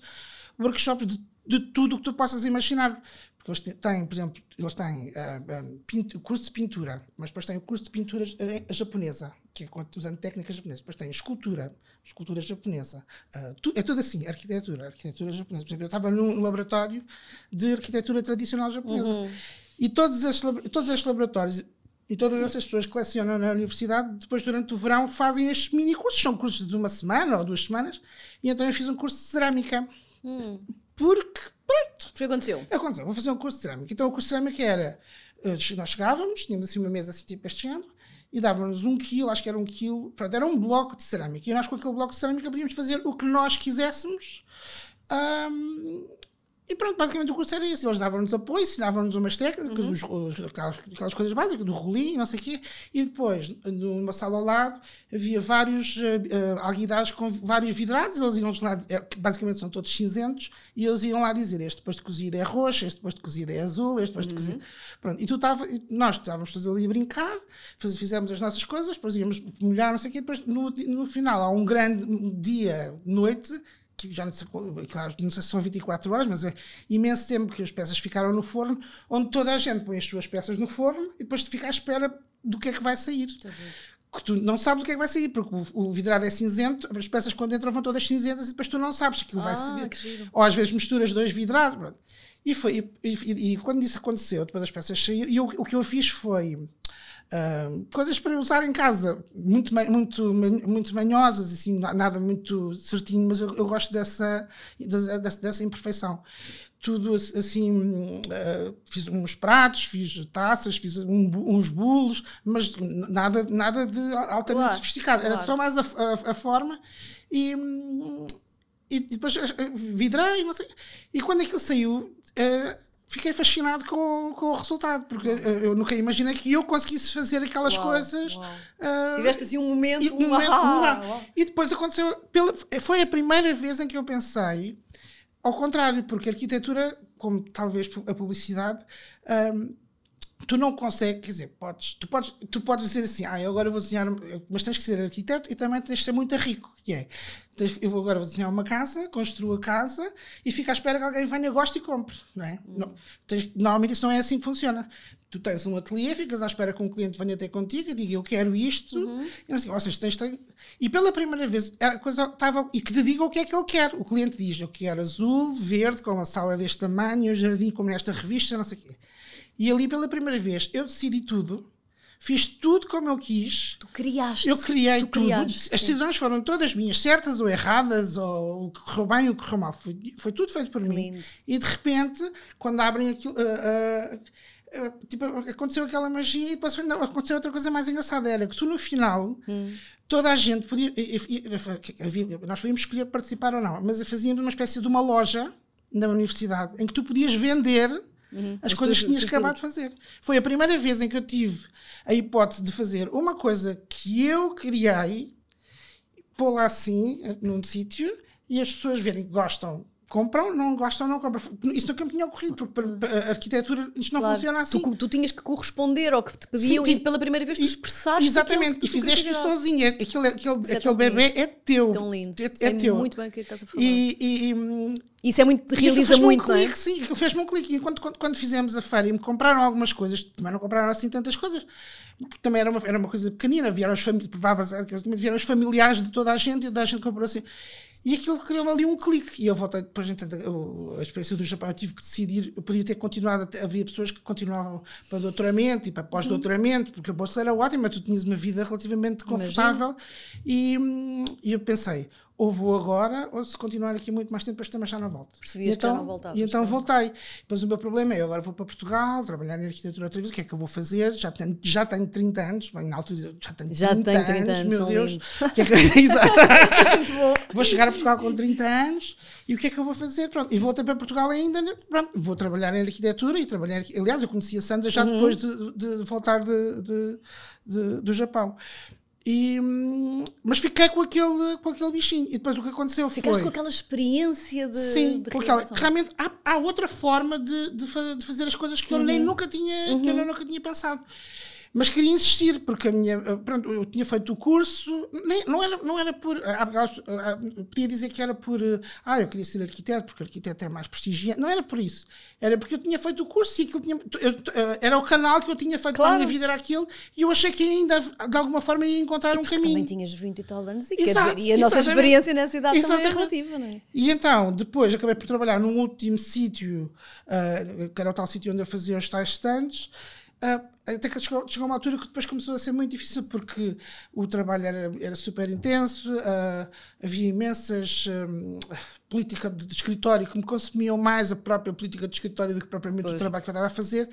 workshops de, de tudo o que tu possas imaginar. Eles têm, por exemplo, eles têm uh, uh, curso de pintura, mas depois têm o curso de pintura japonesa, que é usando técnicas japonesas. Depois têm escultura, escultura japonesa. Uh, tu, é tudo assim, arquitetura, arquitetura japonesa. Por exemplo, eu estava num laboratório de arquitetura tradicional japonesa. Uhum. E todos esses, todos estes laboratórios e todas essas pessoas que lecionam na universidade, depois durante o verão fazem estes mini cursos, são cursos de uma semana ou duas semanas, e então eu fiz um curso de cerâmica. Hum. Porque, pronto. O que aconteceu? Aconteceu, vou fazer um curso de cerâmica. Então o curso de cerâmica era, eh, nós chegávamos, tínhamos assim uma mesa assim tipo este género, e dávamos um quilo, acho que era um quilo, pronto, era um bloco de cerâmica. E nós com aquele bloco de cerâmica podíamos fazer o que nós quiséssemos. Um, e pronto, basicamente o curso era isso. Eles davam-nos apoio, ensinavam-nos umas técnicas, uhum. os, aquelas, aquelas, coisas básicas, do rolim, não sei o quê. E depois, numa sala ao lado, havia vários uh, alguidares com vários vidrados. Eles iam lá, é, basicamente são todos cinzentos, e eles iam lá dizer: este depois de cozido é roxo, este depois de cozido é azul, este depois de cozido. Uhum. Pronto, e tu tava, nós estávamos todos ali a brincar, faz, fizemos as nossas coisas, depois íamos molhar, não sei o quê. Depois, no, no final, há um grande dia, noite, que já não sei, não sei se são 24 horas, mas é imenso tempo que as peças ficaram no forno, onde toda a gente põe as suas peças no forno e depois fica à espera do que é que vai sair. Que tu não sabes o que é que vai sair, porque o, vidrado é cinzento, as peças quando entram vão todas cinzentas e depois tu não sabes aquilo ah, vai sair. Ou às vezes misturas dois vidrados. E, foi, e, e, e, quando isso aconteceu, depois das peças saíram, e o que eu fiz foi Uh, coisas para usar em casa, muito, muito, muito manhosas, assim, nada muito certinho, mas eu, eu gosto dessa, dessa, dessa imperfeição. Tudo assim, uh, fiz uns pratos, fiz taças, fiz um, uns bolos, mas nada, nada de altamente claro, sofisticado, claro. era só mais a, a, a forma e, e depois vidrei, não sei, e quando aquilo saiu, uh, fiquei fascinado com, com o resultado, porque eu nunca imaginei que eu conseguisse fazer aquelas uau, coisas. Uau. Uh, Tiveste assim um momento, e, um momento um e depois aconteceu, pela, foi a primeira vez em que eu pensei ao contrário, porque a arquitetura, como talvez a publicidade, um, tu não consegues, quer dizer, podes, tu, podes, tu podes dizer assim, ah, eu agora vou desenhar, mas tens que ser arquiteto e também tens de ser muito rico, que é, eu vou agora vou desenhar uma casa, construo a casa e fico à espera que alguém venha, goste e compre, não é? Uhum. Não, tens, normalmente isso não é assim que funciona. Tu tens um ateliê, ficas à espera que um cliente venha ter contigo e diga eu quero isto, uhum. e, assim, vocês tens, e pela primeira vez a coisa estava, e que te diga o que é que ele quer. O cliente diz, eu quero azul, verde, com uma sala deste tamanho, um jardim como nesta revista, não sei o quê. E ali pela primeira vez eu decidi tudo, fiz tudo como eu quis. Tu criaste. Eu criei tu tudo. Criaste, As decisões foram todas minhas, certas ou erradas, ou o que correu bem ou o que correu mal. Foi, foi tudo feito por mim. Lindo. E de repente, quando abrem aquilo. Uh, uh, tipo, aconteceu aquela magia e depois não, aconteceu outra coisa mais engraçada. Era que tu no final. Hum. Toda a gente podia. Nós podíamos escolher participar ou não, mas fazíamos uma espécie de uma loja na universidade em que tu podias vender Uhum. As coisas que tinhas acabado de fazer. Foi a primeira vez em que eu tive a hipótese de fazer uma coisa que eu criei, pô-la assim, num sítio, e as pessoas verem que gostam compram, não gostam, não compram. Isso nunca me tinha ocorrido, porque para a arquitetura isto não claro. funciona assim. Tu, tu, tinhas que corresponder ao que te pediam Sim, e pela primeira vez tu expressaste. Exatamente, e fizeste sozinho. Aquele, aquele, aquele bebê é teu. Tão lindo. É, é teu. muito bem o que estás a falar. E, e, e isso é muito, realiza muito, um não é? Sim, aquilo fez-me um clique. Enquanto quando, quando fizemos a feira e me compraram algumas coisas, também não compraram assim tantas coisas, também era uma, era uma coisa pequenina, vieram os, vieram os familiares de toda a gente e toda a gente comprou assim. E aquilo criou ali um clique. E eu voltei, depois, então, a experiência do Japão, eu tive que decidir. Eu podia ter continuado. Havia pessoas que continuavam para doutoramento e para pós-doutoramento, porque a bolsa era ótima, tu tinhas uma vida relativamente confortável. E, hum, e eu pensei: ou vou agora, ou se continuar aqui muito mais tempo, depois também já não volto. Percebias então, que já não voltavas. E então voltei. Depois o meu problema é, agora vou para Portugal, trabalhar em arquitetura outra vez, o que é que eu vou fazer? Já tenho, já tenho 30 anos, bem, na altura já tenho 30, já tenho 30 anos, anos, meu Deus. Que é que, vou chegar a Portugal com 30 anos, e o que é que eu vou fazer? Pronto, e voltei para Portugal ainda, né? pronto, vou trabalhar em arquitetura e trabalhar, aliás, eu conheci a Sandra já uhum. depois de, de voltar de, de, do Japão. E, mas fiquei com aquele, com aquele bichinho. E depois o que aconteceu Ficaste foi. Ficaste com aquela experiência de. Sim, de aquela, realmente há, há outra forma de, de, de, fazer as coisas que uhum. eu nem nunca tinha, uhum. que eu uhum. nunca tinha pensado. Mas queria insistir, porque a minha, eh, pronto, eu tinha feito o curso, nem, não, era, não era por. Podia dizer que era por. Eh, ah, eu queria ser arquiteto, porque arquiteto é mais prestigiante. Não era por isso. Era porque eu tinha feito o curso e aquilo tinha. Eu, eh, era o canal que eu tinha feito claro. para a minha vida, era aquilo, e eu achei que ainda, de alguma forma, ia encontrar um caminho. também tinhas 20 e tal anos, e, Exato, dizer, e a nossa experiência nessa idade também é relativa, não é? E então, depois acabei por trabalhar num último sítio, uh, que era o tal sítio onde eu fazia os tais stands. Uh, até que chegou, chegou uma altura que depois começou a ser muito difícil porque o trabalho era, era super intenso, uh, havia imensas um, política de, de, escritório que me consumiam mais a própria política de escritório do que propriamente pois. o trabalho que eu estava a fazer.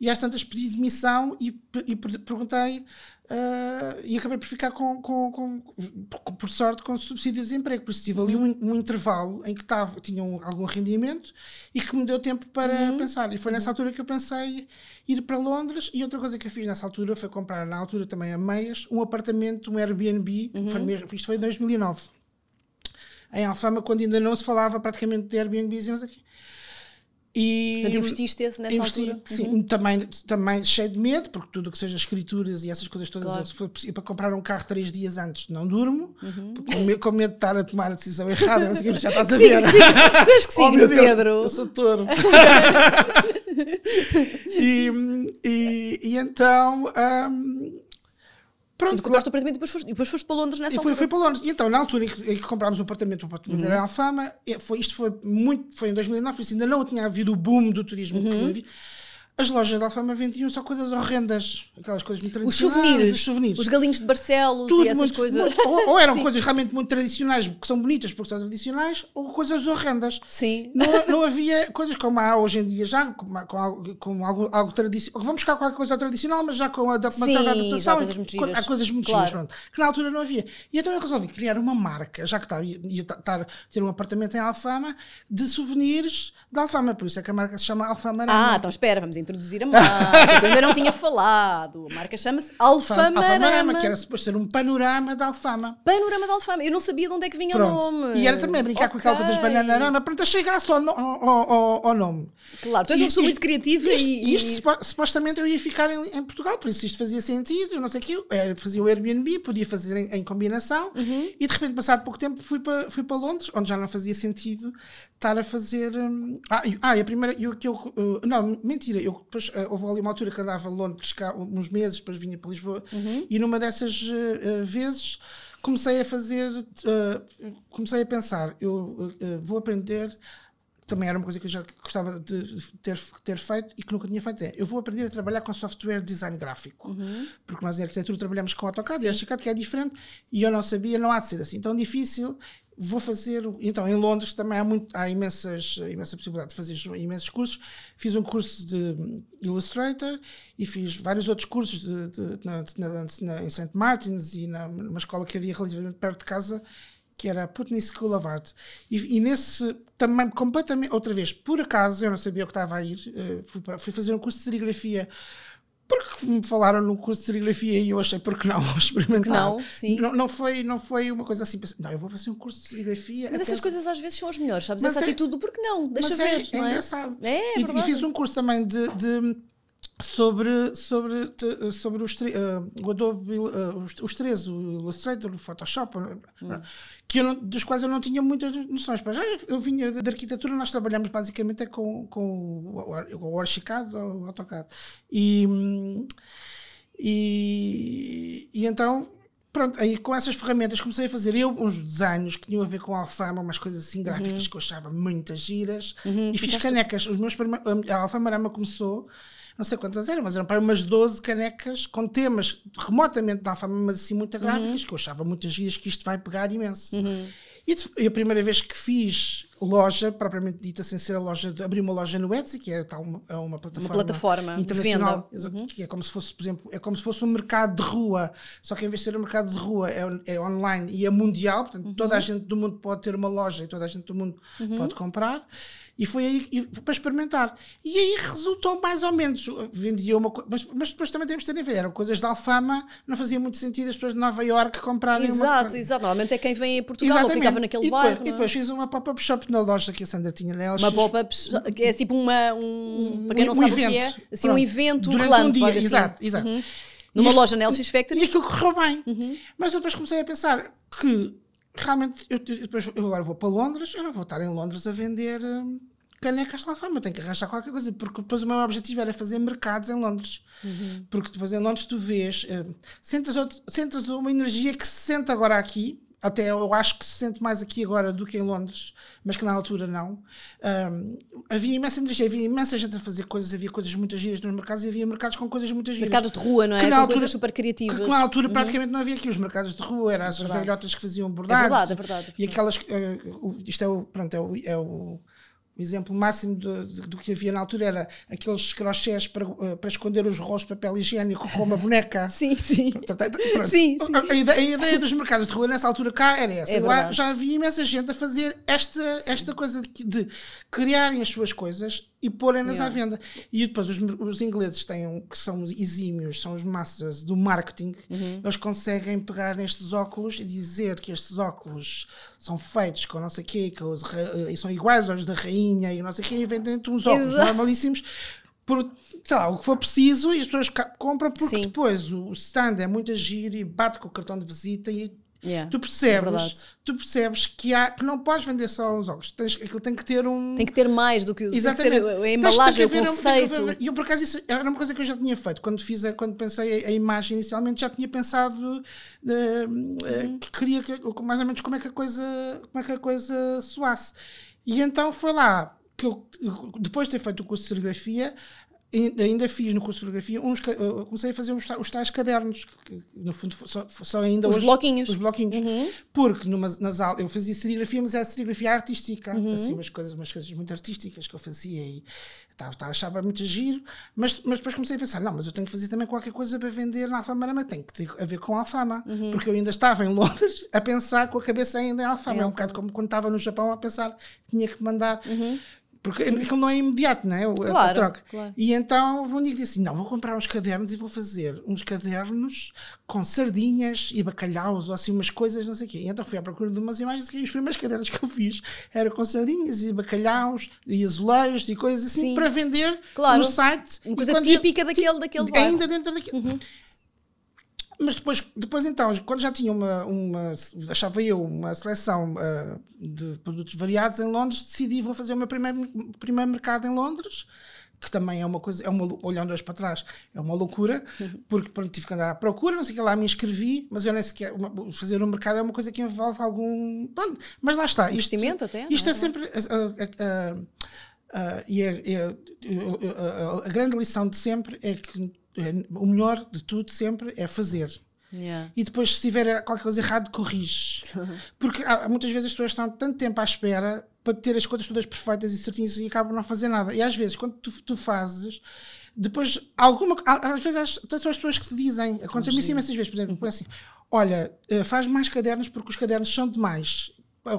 E às tantas pedi demissão e, e perguntei Uh, e acabei por ficar com, com, com, por sorte com subsídios de emprego, por isso tive ali um, um intervalo em que tava, tinha um, algum rendimento e que me deu tempo para uhum. pensar. E foi nessa altura que eu pensei ir para Londres. E outra coisa que eu fiz nessa altura foi comprar, na altura também a meias, um apartamento, um Airbnb. Uhum. Foi, isto foi em 2009, em Alfama, quando ainda não se falava praticamente de Airbnbs e não sei o quê. E Portanto, investiste nessa investi, altura? Sim, uhum. também, também cheio de medo, porque tudo o que seja escrituras e essas coisas todas, claro. se for para comprar um carro três dias antes, não durmo, uhum. com, medo, com medo de estar a tomar a decisão errada, não sei o que já estás a ver. Sim, tu és que sim, oh, Pedro. Eu sou touro. e, e, e, então. Um, Pronto, tu compraste o apartamento e depois foste, depois foste para Londres nessa e altura? Fui para Londres. E então, na altura em que, em que comprámos o apartamento, o apartamento uhum. era Alfama, foi, isto foi muito, foi em 2009, por isso ainda não tinha havido o boom do turismo uhum. que havia. As lojas de Alfama vendiam só coisas horrendas, aquelas coisas muito Os tradicionais. souvenirs, os souvenirs. os galinhos de Barcelos Tudo e essas muito- coisas. muito- ou, ou eram Sim. coisas realmente muito tradicionais, que são bonitas porque são tradicionais, ou coisas horrendas. Sim. Não, não havia coisas como há hoje em dia, já com, com algo, com algo, algo tradicional. Vamos buscar qualquer coisa tradicional, mas já com a adap- uma Sim, certa já há adaptação. coisas muito giras. há coisas muito Claro. giras, pronto, que na altura não havia. E então eu resolvi criar uma marca, já que estava, ia, ia estar, ter um apartamento em Alfama, de souvenirs de Alfama. Por isso é que a marca se chama Alfama Ah, então espera, vamos introduzir a marca. que eu ainda não tinha falado. A marca chama-se Alfamarama. Alfamarama, que era suposto ser um panorama de Alfama. Panorama de Alfama. Eu não sabia de onde é que vinha Pronto. o nome. E era também brincar com aquela coisa das bananarama. Pronto, achei graça ao, no- ao, ao- ao nome. Claro, tu és uma Isto- pessoa muito isto- criativa isto, e. isto e- supo- supostamente eu ia ficar em, em Portugal, por isso isto fazia sentido, não sei o quê. Era- Fazia o Airbnb, podia fazer em, em combinação Uhum. e de repente, passado pouco tempo, fui para fui para Londres, onde já não fazia sentido estar a fazer. hum, ah, e- ah, e a primeira. Eu, que eu, uh, não, mentira, eu depois uh, houve ali uma altura que andava a Londres cá uns meses, depois vinha para Lisboa Uhum. e numa dessas uh, uh, vezes comecei a fazer. uh, comecei a pensar, eu uh, vou aprender também era uma coisa que eu já gostava de ter, ter feito e que nunca tinha feito. É, eu vou aprender a trabalhar com software de design gráfico. Porque nós em arquitetura trabalhamos com AutoCAD e AutoCAD que é diferente e eu não sabia, não há de ser assim tão difícil. Vou fazer. Então, em Londres também há, muito, há imensas, imensa possibilidade de fazer imensos cursos. Fiz um curso de Illustrator e fiz vários outros cursos de, de- na, na- em St. Martins e na, numa escola que havia relativamente perto de casa que era a Putney School of Art. E, e nesse, também completamente, outra vez, por acaso, eu não sabia o que estava a ir, eh, fui, fui fazer um curso de serigrafia, porque me falaram no curso de serigrafia e eu achei, porque não, experimentar. não, sim. Não, não foi, não foi uma coisa assim, não, eu vou fazer um curso de serigrafia. Mas essas coisas às vezes são as melhores, sabes? Mas Essa é- atitude do porque não, deixa mas ver, é, não é é? engraçado. É, é e, e fiz um curso também de, de- sobre, sobre, sobre os, eh, o Adobe, eh, os, os três, o Illustrator, o Photoshop, eh, Hum. que não- dos quais eu não tinha muitas noções. Mas já eu vinha de, de arquitetura, nós trabalhamos basicamente é com, com o, Ar- o Archicad ou o AutoCAD. E, e, e então Pronto, aí com essas ferramentas comecei a fazer eu uns desenhos que tinham a ver com alfama, umas coisas assim gráficas que eu achava muito giras e fiz canecas. Os meus a Alfamarama começou, não sei quantas eram, mas eram para umas 12 canecas com temas remotamente de alfama, mas assim muito gráficas, que eu achava muitas giras que isto vai pegar imenso. E, de- e a primeira vez que fiz loja, propriamente dita, sem ser a loja, abri uma loja no Etsy, que é, tal, uma, é uma plataforma, plataforma de internacional, exa- que é como se fosse, por exemplo, é como se fosse um mercado de rua, só que em vez de ser um mercado de rua é, é online e é mundial, portanto toda a gente do mundo pode ter uma loja e toda a gente do mundo pode comprar. E foi aí e para experimentar. E aí resultou mais ou menos. Vendia uma coisa, mas, mas depois também temos de ter a ver. Eram coisas de alfama, não fazia muito sentido as pessoas de Nova Iorque comprarem Exato, uma exato. Normalmente é quem vem a Portugal ou ficava naquele e depois, bairro. E é? depois fiz uma pop-up shop na loja que a Sandra tinha na LX. Uma pop-up, que é tipo uma, um, para quem não um sabe o que é, evento. assim, um evento Durante um relâmpago, dia, assim. exato, exato. Numa E- loja na LX Factory. E aquilo correu bem. Uhum. Mas depois comecei a pensar que realmente eu, eu- depois, eu agora vou para Londres, eu não vou estar em Londres a vender hum, canecas de alfama, eu tenho que arranjar qualquer coisa, porque depois o meu objetivo era fazer mercados em Londres. Uhum. Porque depois em Londres tu vês, hum, sentas, outro- sentas uma energia que se sente agora aqui. Até eu acho que se sente mais aqui agora do que em Londres, mas que na altura não. Hum, havia imensa energia, havia imensa gente a fazer coisas, havia coisas muito giras nos mercados e havia mercados com coisas muito giras. Mercados de rua, não é? Que Com altura- coisas super criativas. Que na altura praticamente não havia aqui os mercados de rua, eram as verdade. velhotas que faziam bordados. verdade, é verdade, é E aquelas. o- isto é o, pronto, é o, é o o exemplo máximo de- do que havia na altura era aqueles crochês para, eh, para esconder os rolos de papel higiênico com uma boneca. Sim, sim. Portanto, é-. Sim, sim. A, ideia, a ideia dos mercados de rua nessa altura cá era essa. É lá já havia imensa gente a fazer esta, esta coisa de, de criarem as suas coisas e porem-nas Yeah. à venda. E depois os, os ingleses têm, um- que são exímios, são os masters do marketing, Uhum. eles conseguem pegar nestes óculos e dizer que estes óculos são feitos com não sei o quê, que os, ra- e são iguais aos da rainha e não sei o quê, e vendem-te uns óculos Exato. normalíssimos por sei lá, o que for preciso e as pessoas compram porque Sim. depois o stand é muito giro e bate com o cartão de visita e Yeah, tu é percebes, verdade. tu percebes que, há, que não podes vender só os óculos, tens, aquilo tem que ter um. Tem que ter mais do que o tem que Exatamente. ser a embalagem, o um- conceito. haver- E eu, por acaso, isso era uma coisa que eu já tinha feito. Quando, fiz a- quando pensei a, a imagem inicialmente, já tinha pensado eh, Uhum. que queria que, mais ou menos como é que a coisa, como é que a coisa soasse. E então foi lá que eu, depois de ter feito o curso de serigrafia, ainda fiz no curso de fotografia, uns, comecei a fazer os, os tais cadernos, que, no fundo são ainda os hoje, bloquinhos. Os bloquinhos. Uhum. Porque numa, nas aulas eu fazia serigrafia, mas era serigrafia artística, uhum. assim, umas coisas, umas coisas muito artísticas que eu fazia e tava, tava, achava muito giro, mas, mas depois comecei a pensar, não, mas eu tenho que fazer também qualquer coisa para vender na Alfamarama, tem que ter a ver com a Alfama, uhum. porque eu ainda estava em Londres a pensar com a cabeça ainda em Alfama, é, é um bocado como quando estava no Japão a pensar que tinha que mandar uhum. Porque aquilo não é imediato, não é? Claro, a troca. Claro. E então vou dizer assim: não, vou comprar uns cadernos e vou fazer uns cadernos com sardinhas e bacalhaus ou assim umas coisas, não sei o quê. E então fui à procura de umas imagens e os primeiros cadernos que eu fiz eram com sardinhas e bacalhaus e azulejos e coisas assim Sim. para vender claro. no site. Uma coisa típica daquele, daquele Ainda dentro daquele. Uhum. Mas depois, depois então, quando já tinha uma, uma achava eu, uma seleção uh, de produtos variados em Londres, decidi vou fazer o meu primeiro, primeiro mercado em Londres, que também é uma coisa, é uma, olhando hoje para trás, é uma loucura, porque pronto, tive que andar à procura, não sei o que lá, me inscrevi, mas eu nem sequer, uma, fazer um mercado é uma coisa que envolve algum, pronto, mas lá está. Investimento isto, até? Isto é, é sempre... Uh, uh, e é, é, a grande lição de sempre é que o melhor de tudo sempre é fazer. Yeah. E depois, se tiver qualquer coisa errada, corrige. Porque há, muitas vezes as pessoas estão tanto tempo à espera para ter as coisas todas perfeitas e certinhas e acabam não fazer nada. E às vezes, quando tu, tu fazes, depois, alguma, às vezes, são as pessoas que te dizem, aconteceu-me isso imensas vezes, por exemplo, assim: olha, eh, faz mais cadernos porque os cadernos são demais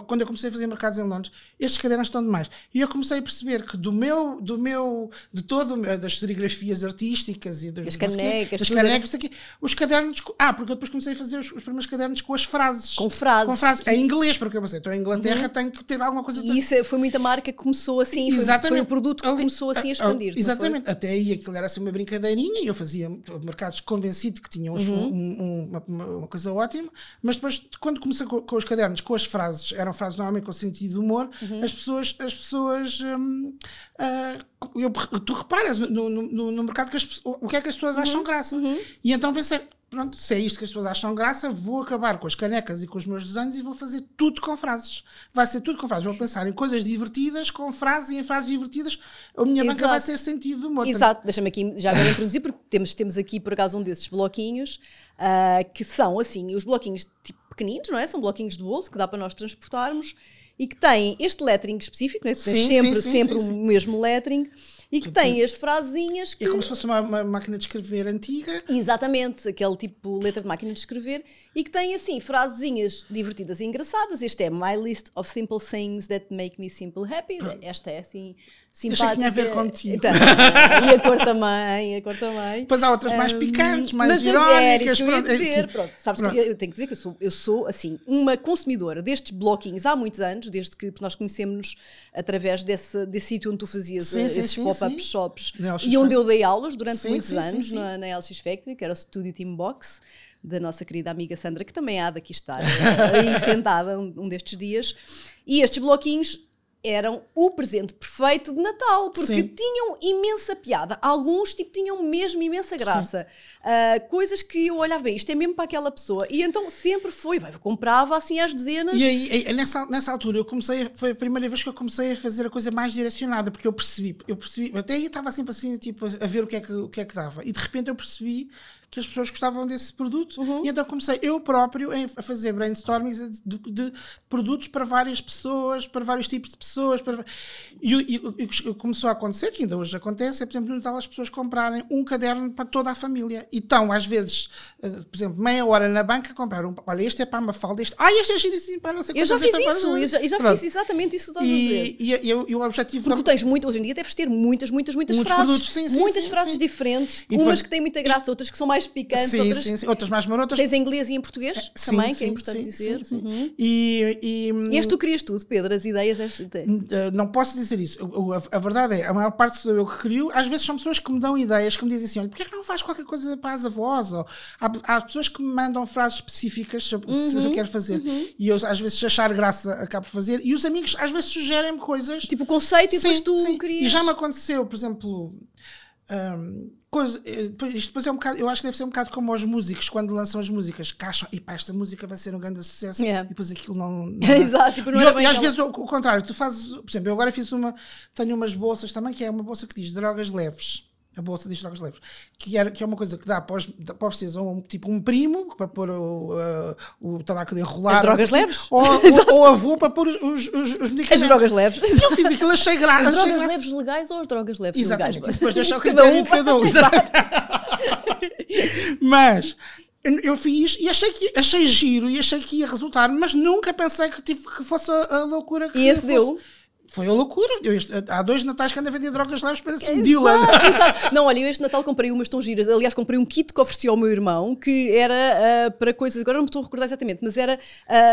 quando eu comecei a fazer mercados em Londres, estes cadernos estão demais. E eu comecei a perceber que do meu, do meu, de todo, das serigrafias artísticas e das canecas, das canecas aqui, os cadernos, ah, porque eu depois comecei a fazer os, os, primeiros cadernos com as frases. Com frases. Com frases. Em inglês, porque eu pensei, estou em Inglaterra, uhum. tenho que ter alguma coisa. E isso é, foi muita marca que começou assim, exatamente. Foi, foi o produto que Ali, começou assim a expandir. Exatamente. Até aí aquilo era assim uma brincadeirinha e eu fazia mercados convencido que tinham uhum. um, um, uma, uma, coisa ótima, mas depois, quando comecei com, com os cadernos, com as frases, eram frases normalmente com sentido de humor, uhum. As pessoas, as pessoas hum, uh, eu, tu reparas no, no, no mercado que as, o que é que as pessoas acham uhum. graça. Uhum. E então pensei, pronto, se é isto que as pessoas acham graça, vou acabar com as canecas e com os meus desenhos e vou fazer tudo com frases. Vai ser tudo com frases. Vou pensar em coisas divertidas, com frases e em frases divertidas. A minha Exato. banca vai ser sentido de humor. Exato, deixa-me aqui já agora introduzir, porque temos, temos aqui por acaso um desses bloquinhos uh, que são assim, os bloquinhos tipo pequeninos, não é? São bloquinhos de bolso que dá para nós transportarmos e que têm este lettering específico, né? sim, sempre, sim, sim, sempre o mesmo lettering e que tem as frasezinhas que... É como se fosse uma, uma, máquina de escrever antiga. Exatamente, aquele tipo letra de máquina de escrever e que tem assim frasezinhas divertidas e engraçadas. Este é My List of Simple Things That Make Me Simple Happy. Esta é assim simpática. Tinha a ver contigo. Então, e a cor também, a cor também. Depois há outras mais picantes, mais mas irónicas. É, pronto, dizer, pronto, sabes pronto. que eu tenho que dizer que eu sou, eu sou assim, uma consumidora destes bloquinhos há muitos anos, desde que nós conhecemos-nos através desse, desse sítio onde tu fazias sim, esses pop-up shops e onde eu dei aulas durante sim, muitos sim, anos na, na LX Factory, que era o Studio Team Box da nossa querida amiga Sandra, que também há daqui estar aí sentada um, um destes dias. E estes bloquinhos eram o presente perfeito de Natal, porque Sim. tinham imensa piada. Alguns, tipo, tinham mesmo imensa graça. Uh, coisas que eu olhava bem, isto é mesmo para aquela pessoa. E então sempre foi, vai, comprava assim às dezenas. E aí, nessa, nessa altura, eu comecei, foi a primeira vez que eu comecei a fazer a coisa mais direcionada, porque eu percebi, eu percebi, até aí eu estava sempre assim, tipo, a ver o que é que, o que, é que dava. E de repente eu percebi que as pessoas gostavam desse produto uhum. e então comecei eu próprio a fazer brainstorming de, de, de, produtos para várias pessoas, para vários tipos de pessoas. Para... E, e, e, começou a acontecer, que ainda hoje acontece, é, por exemplo, no Natal as pessoas comprarem um caderno para toda a família. E estão, às vezes, eh, por exemplo, meia hora na banca a comprar um. Olha, este é para a Mafalda, este. Ah, este é giro assim, para não sei Eu já fiz é isso, eu já, eu já fiz exatamente isso que estás a dizer. E, e, e, o objetivo Porque da... tens muito, hoje em dia deves ter muitas, muitas, muitas Muitos frases. Produtos, sim, sim, muitas sim, frases diferentes, umas que têm muita graça, outras que são mais picantes, sim, outras, outras mais marotas. Tens em inglês e em português é, também, que é importante dizer. Uhum. E, e, e és tu crias tudo, Pedro, as ideias. Eh, não posso dizer isso. A, a, verdade é, a maior parte sou eu que crio. Às vezes são pessoas que me dão ideias, que me dizem assim: olha, porquê é que não faz qualquer coisa para as avós? Ou, há, há pessoas que me mandam frases específicas se, uhum. se eu uhum, quero fazer. Uhum. E eu, às vezes, se achar graça, acabo por fazer. E os amigos, às vezes, sugerem-me coisas. Tipo o conceito sim, e depois tu sim. crias. E já me aconteceu, por exemplo. Um, coisa, eh, isto depois é um bocado, eu acho que deve ser um bocado como os músicos quando lançam as músicas, que acham, e pá, esta música vai ser um grande sucesso yeah. e depois aquilo não. não Exato, tipo, não e, e às vezes o, o, contrário, tu fazes, por exemplo, eu agora fiz uma, tenho umas bolsas também, que é uma bolsa que diz drogas leves. A bolsa de drogas leves, que, era, que é uma coisa que dá para, os, para vocês um, tipo um primo para pôr o, uh, o tabaco de enrolar. As drogas leves? Ou, ou, ou avô para pôr os, os, os, medicamentos. As drogas leves. E eu fiz aquilo, achei graça. As drogas leves legais ou as drogas leves Exatamente. legais? Exatamente. Depois deixar o critério de cada um. Mas eu fiz e achei, que, achei giro e achei que ia resultar, mas nunca pensei que, tive, que fosse a, a loucura que E esse fosse. deu? Foi a loucura. Eu, este, há dois natais que ando a vender drogas leves para Exato, dealer. exato. Não, olha, eu este Natal comprei umas tão giras. Aliás, comprei um kit que ofereci ao meu irmão, que era uh, para coisas, agora não me estou a recordar exatamente, mas era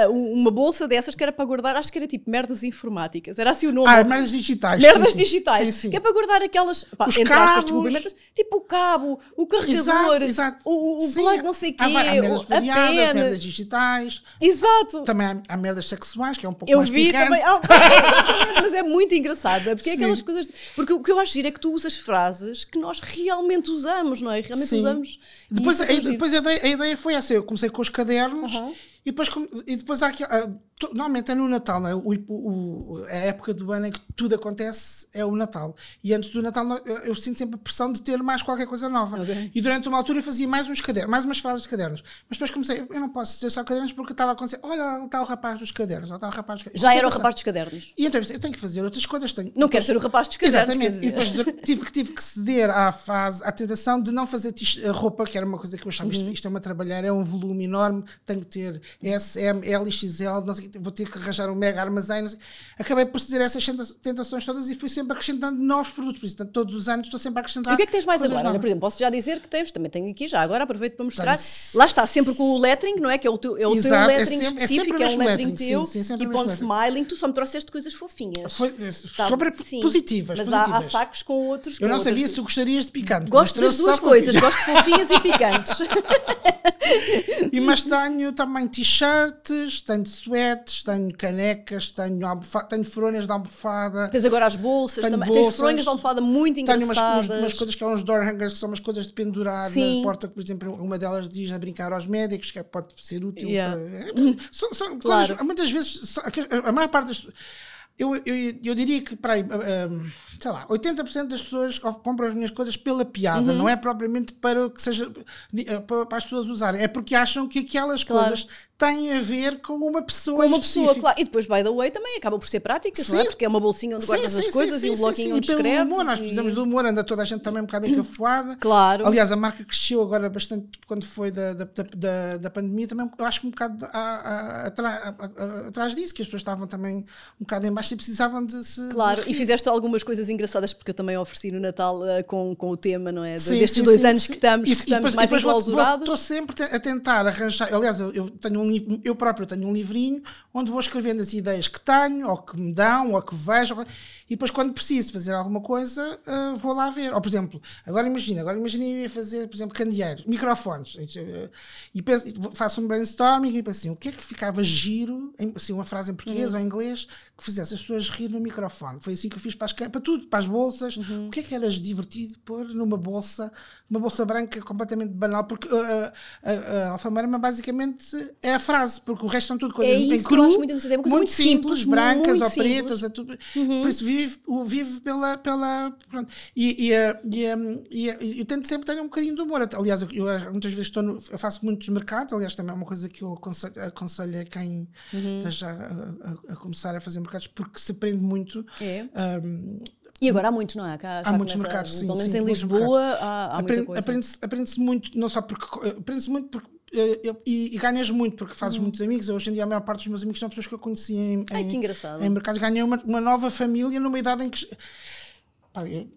uh, uma bolsa dessas que era para guardar, acho que era tipo merdas informáticas. Era assim o nome. Ah, merdas digitais. Merdas sim, digitais. Sim, sim. Que é para guardar aquelas. Pá, Os entre aspas, cabos. tipo o cabo, o carregador, Exato, exato. o, o plug não sei o quê, há, há merdas o- variadas, pena. merdas digitais. Exato. Também há, há merdas sexuais, que é um pouco Eu mais vi picante. também. Mas é muito engraçada, porque é Sim. aquelas coisas. Porque o que eu acho giro é que tu usas frases que nós realmente usamos, não é? Realmente Sim. usamos. Depois, é a, giro. depois a, ideia, a ideia foi essa. Eu comecei com os cadernos Uhum. E depois, e depois há aqui. ah, normalmente é no Natal, não é? O, o- a época do ano em que tudo acontece é o Natal. E antes do Natal eu, sinto sempre a pressão de ter mais qualquer coisa nova. Ok. E durante uma altura eu fazia mais uns cadernos, mais umas frases de cadernos. Mas depois comecei, eu não posso ser só cadernos porque estava a acontecer. Olha, está o rapaz dos cadernos, está o rapaz dos cadernos. Já era o rapaz dos cadernos. E então eu tenho que fazer outras coisas. Tenho, Não quero ser o rapaz dos cadernos. Exatamente. E dizer. depois tive que, tive que ceder à fase, à tentação de não fazer roupa, que era uma coisa que eu achava, Uhum. isto, isto é uma trabalhar, é um volume enorme, tenho que ter S, M, L e XL, não sei, vou ter que arranjar um mega armazém. Não sei. Acabei por ceder essas tenta- tentações todas e fui sempre acrescentando novos produtos. Por isso, portanto, todos os anos estou sempre a acrescentar. E o que é que tens mais agora? Olha, por exemplo, posso já dizer que tens, também tenho aqui já, agora aproveito para mostrar. Lá está, sempre com o lettering, não é? Que é o teu, é o teu Exato, é lettering é específico, sempre o é, um mesmo lettering lettering, teu, sim, sim, e ponto smiling, tu só me trouxeste coisas fofinhas. Foi, Tá, sobre sim. positivas. Mas há, há positivas. sacos com outros. Eu não sabia se tu gostarias de picante. Gosto das duas coisas, gosto de fofinhas e picantes. E mas tenho também t-shirts, tenho sweats, tenho canecas, tenho, almofa- tenho fronhas de almofada. tens agora as bolsas, Tenho também. tens bolsas. fronhas de almofada muito Tenho umas, engraçadas. umas, umas coisas que são uns door hangers, que são umas coisas de pendurar Sim. na porta, que, por exemplo, uma delas diz a brincar aos médicos, que é- pode ser útil. Yeah. Para, é, são são Claro. coisas, muitas vezes, a, maior parte das eu, eu, eu diria que, para aí, ah, ah, sei lá, 80% das pessoas compram as minhas coisas pela piada, Uhum. não é propriamente para que seja ah, para, para as pessoas usarem, é porque acham que aquelas Claro. coisas têm a ver com uma pessoa com uma específica. pessoa, claro. E depois, by the way, também acabam por ser práticas, não é? Porque é uma bolsinha onde guardas Sim, as coisas sim, e um bloquinho onde escreves. humor, nós precisamos do humor, anda toda a gente também um bocado encafuada. Claro. Aliás, a marca cresceu agora bastante quando foi da, da, da, da- pandemia, também eu acho que um bocado atrás disso, que as pessoas estavam também um bocado em baixo e precisavam de se. Claro, de e fizeste algumas coisas engraçadas porque eu também ofereci no Natal eh, com, com o tema, não é? Destes dois anos que estamos, E- que estamos mais e depois vou- enclausurados. Estou sempre a tentar arranjar. Aliás, eu, eu tenho um livro, eu próprio tenho um livrinho onde vou escrevendo as ideias que tenho, ou que me dão, ou que vejo, e depois quando preciso fazer alguma coisa, ah, vou lá ver. Ou por exemplo, agora imagina, agora imagina eu ia fazer, por exemplo, candeeiros, microfones, eh, e penso, faço um brainstorming e penso assim, o que é que ficava giro, em- assim, uma frase em português ou em inglês, que fizesse as pessoas rir no microfone. Foi assim que eu fiz para, as, para tudo, para as bolsas. O que é que era divertido pôr numa bolsa, uma bolsa branca completamente banal, porque uh, a, a, a alfamarama basicamente é a frase, porque o resto são tudo coisas É em cru, muito é coisa muito simples, brancas muito ou simples. pretas, é tudo, por isso vive, o vive pela. pela pronto. E, e, eh, e, eh, e, eh, e tento sempre ter um bocadinho de humor. Aliás, eu, eu, eh, muitas vezes estou no, eu faço muitos mercados, aliás, também é uma coisa que eu aconselho, aconselho a quem Uhum. esteja a, a- a começar a fazer mercados, porque se aprende muito. É. Um, E agora há muitos, não é? Cá, há muitos mercados, sim. Pelo menos sim, em Lisboa mercados. há, há muita Aprende- coisa. Aprende-se aprende-se muito, não só porque eh, aprende-se muito porque eh, eu- e, e ganhas muito porque fazes muitos amigos. Hoje em dia a maior parte dos meus amigos são pessoas que eu conheci em. Ai, em- engraçado. em mercados. Ganhei uma, uma nova família numa idade em que Pá, eu-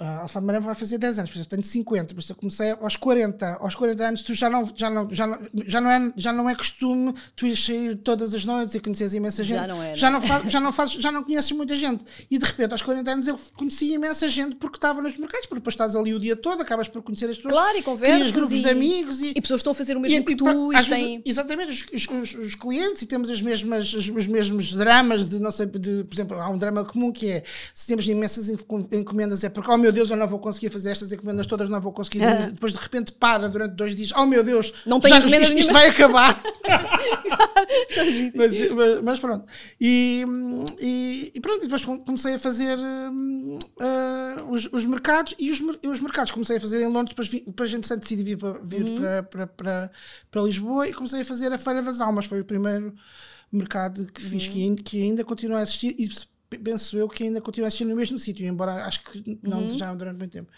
a Alfa Amarela vai fazer 10 anos, por isso eu tenho 50, por isso eu comecei aos 40, aos 40 anos tu já não, já não, já não, já não, é, já não é costume tu ir sair todas as noites e conheces imensa gente. Já não é, já não não, faz, já não fazes, já não conheces muita gente. E de repente aos 40 anos eu conheci imensa gente porque estava nos mercados, porque depois estás ali o dia todo, acabas por conhecer as pessoas. Claro, e conversas grupos e- de amigos e, E pessoas estão a fazer o mesmo que pra- tu e têm. exatamente os, os- os- clientes e temos as mesmas, os, os mesmos dramas de não sei, de, por exemplo, há um drama comum que é se temos imensas encom- encomendas é porque oh meu Deus, eu não vou conseguir fazer estas encomendas todas, não vou conseguir. Ah. Depois de repente para durante dois dias, oh meu Deus, não tenho já, isto, isto vai acabar. mas, mas, mas, pronto. E, e, e, pronto, depois comecei a fazer uh, os, os, mercados e os, os, mercados comecei a fazer em Londres, depois, vi, depois a gente decidi vir, para, vir uhum. para, para, para, para Lisboa e comecei a fazer a Feira das Almas, foi o primeiro mercado que fiz, uhum. que, ainda, que ainda continua a assistir e penso eu que ainda continua a assistir no mesmo sítio, embora acho que não uhum. já durante muito tempo.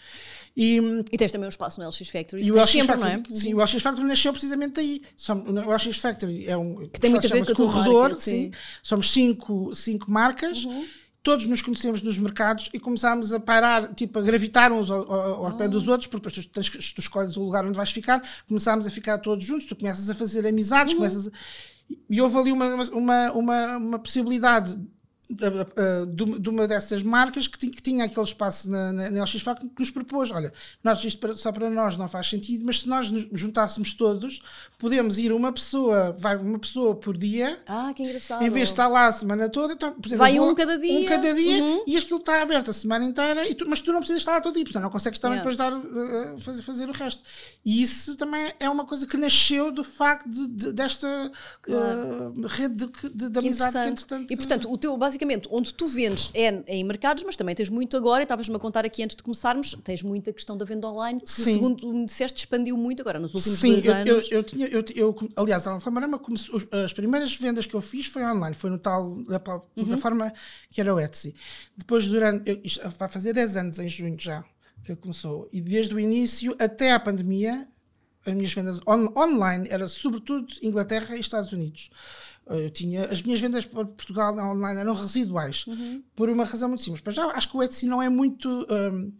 E, e tens também um espaço no LX Factory. E o LX sempre, Factory, é? Sim, o LX Factory nasceu precisamente aí. o LX Factory é um que tem muito a ver com corredor, marca, sim. sim. Somos cinco, cinco marcas. Uhum todos nos conhecemos nos mercados e começámos a parar, tipo, a gravitar uns ao, ao, ao pé dos outros, porque depois tu, tens, tu escolhes o lugar onde vais ficar, começámos a ficar todos juntos, tu começas a fazer amizades, uhum. começas a... E houve ali uma, uma, uma, uma possibilidade de uma dessas marcas que, tinha aquele espaço na, na, na LX Factor que nos propôs, olha, nós, isto só para nós não faz sentido, mas se nós nos juntássemos todos, podemos ir uma pessoa, vai uma pessoa por dia. Ah, que engraçado. Em vez de estar lá a semana toda, então, por exemplo, vai um cada dia. Um cada dia uhum. e aquilo está aberto a semana inteira, tu, mas tu não precisas estar lá todo dia, portanto não consegues estar yeah. depois dar, uh, fazer, fazer o resto. E isso também é uma coisa que nasceu do facto de, de, desta uh, rede de, de, de amizade que, entretanto. E portanto, o teu, basicamente, onde tu vendes é em mercados, mas também tens muito agora, e estavas-me a contar aqui antes de começarmos, tens muita questão da venda online, que Sim. segundo me disseste, expandiu muito agora nos últimos Sim, dois eu, anos. Eu, eu, tinha, eu, eu, aliás, a Alfamarama, as primeiras vendas que eu fiz foi online, foi no tal da plataforma uhum. que era o Etsy. Depois, durante, eu, isto vai fazer 10 anos em junho já que começou, e desde o início até à pandemia, as minhas vendas on, online era sobretudo Inglaterra e Estados Unidos. Eu tinha, as minhas vendas para Portugal online eram residuais, uhum. por uma razão muito simples. Mas já acho que o Etsy não é muito. Um,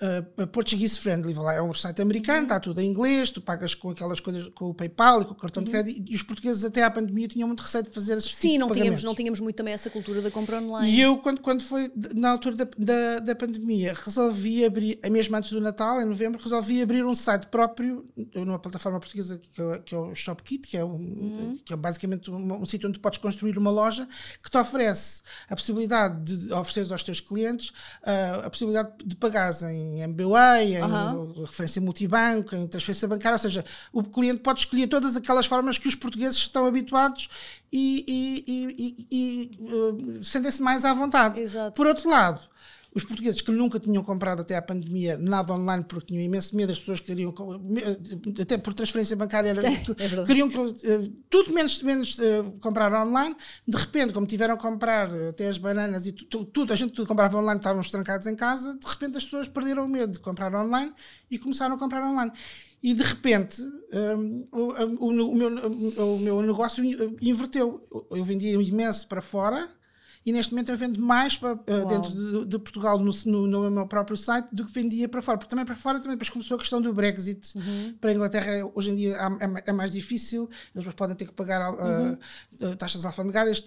uh, Portuguese friendly, lá é um site americano, está tudo em inglês, tu pagas com aquelas coisas com o PayPal e com o cartão uhum. de crédito, e os portugueses até à pandemia tinham muito receio de fazer esses Sim, tipo não, tínhamos, não tínhamos muito também essa cultura da compra online. E eu, quando, quando foi na altura da, da, da pandemia, resolvi abrir, mesmo antes do Natal, em novembro, resolvi abrir um site próprio, numa plataforma portuguesa que é, que é o ShopKit, que é, um, uhum. que é basicamente um, um sítio onde tu podes construir uma loja, que te oferece a possibilidade de oferecer aos teus clientes uh, a possibilidade de pagares em em MBA, em uhum. referência multibanco, em transferência bancária, ou seja, o cliente pode escolher todas aquelas formas que os portugueses estão habituados e, e, e, e uh, sentem-se mais à vontade. Exato. Por outro lado, os portugueses que nunca tinham comprado até à pandemia nada online porque tinham imenso medo, as pessoas queriam, até por transferência bancária, era, é queriam eh, tudo menos, menos uh, comprar online. De repente, como tiveram a comprar até as bananas e tudo, tudo, a gente tudo comprava online, estávamos trancados em casa, de repente as pessoas perderam o medo de comprar online e começaram a comprar online. E de repente um, o, o, o, meu, o meu negócio inverteu. Eu vendia imenso para fora e neste momento eu vendo mais para, uh, dentro de, de Portugal no, no, no, meu próprio site do que vendia para fora, porque também para fora também depois começou a questão do Brexit uhum. para a Inglaterra hoje em dia é, é, mais difícil eles podem ter que pagar uh, uhum. taxas alfandegárias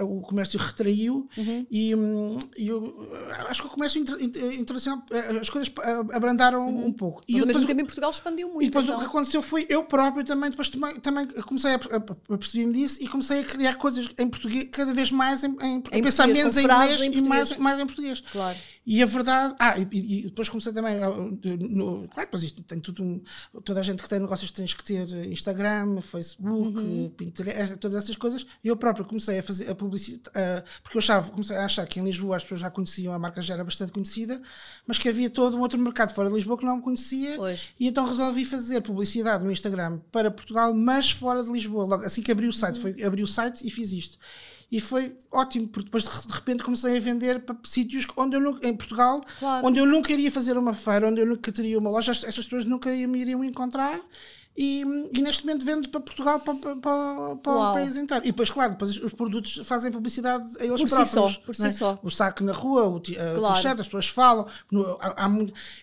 o comércio retraiu uhum. e, um, e eu acho que o comércio inter, inter, internacional as coisas abrandaram uhum. um pouco e Mas, depois, tempo em Portugal expandiu muito e depois então. o que aconteceu foi eu próprio também depois também, também comecei a, a, a perceber-me disso e comecei a criar coisas em português cada vez mais em, em, em pensar menos em inglês em e mais, mais em português. Claro. E a verdade. Ah, e, e depois comecei também. No, claro, depois isto tem tudo. Um, toda a gente que tem negócios tens que ter Instagram, Facebook, uhum. Pinterest, todas essas coisas. E eu próprio comecei a fazer a publicidade. Porque eu achava, comecei a achar que em Lisboa as pessoas já conheciam, a marca já era bastante conhecida, mas que havia todo um outro mercado fora de Lisboa que não conhecia. Pois. E então resolvi fazer publicidade no Instagram para Portugal, mas fora de Lisboa. Logo assim que abri o site, uhum. foi abri o site e fiz isto e foi ótimo, porque depois de repente comecei a vender para sítios onde eu nunca, em Portugal, claro. onde eu nunca iria fazer uma feira, onde eu nunca teria uma loja, essas pessoas nunca me iriam encontrar e, e, neste momento vendo para Portugal, para, para, para o país inteiro. E depois, claro, depois os produtos fazem publicidade a eles por próprios. Si só, por si é? só. O saco na rua, o claro. t-shirt, as pessoas falam. No, há, há,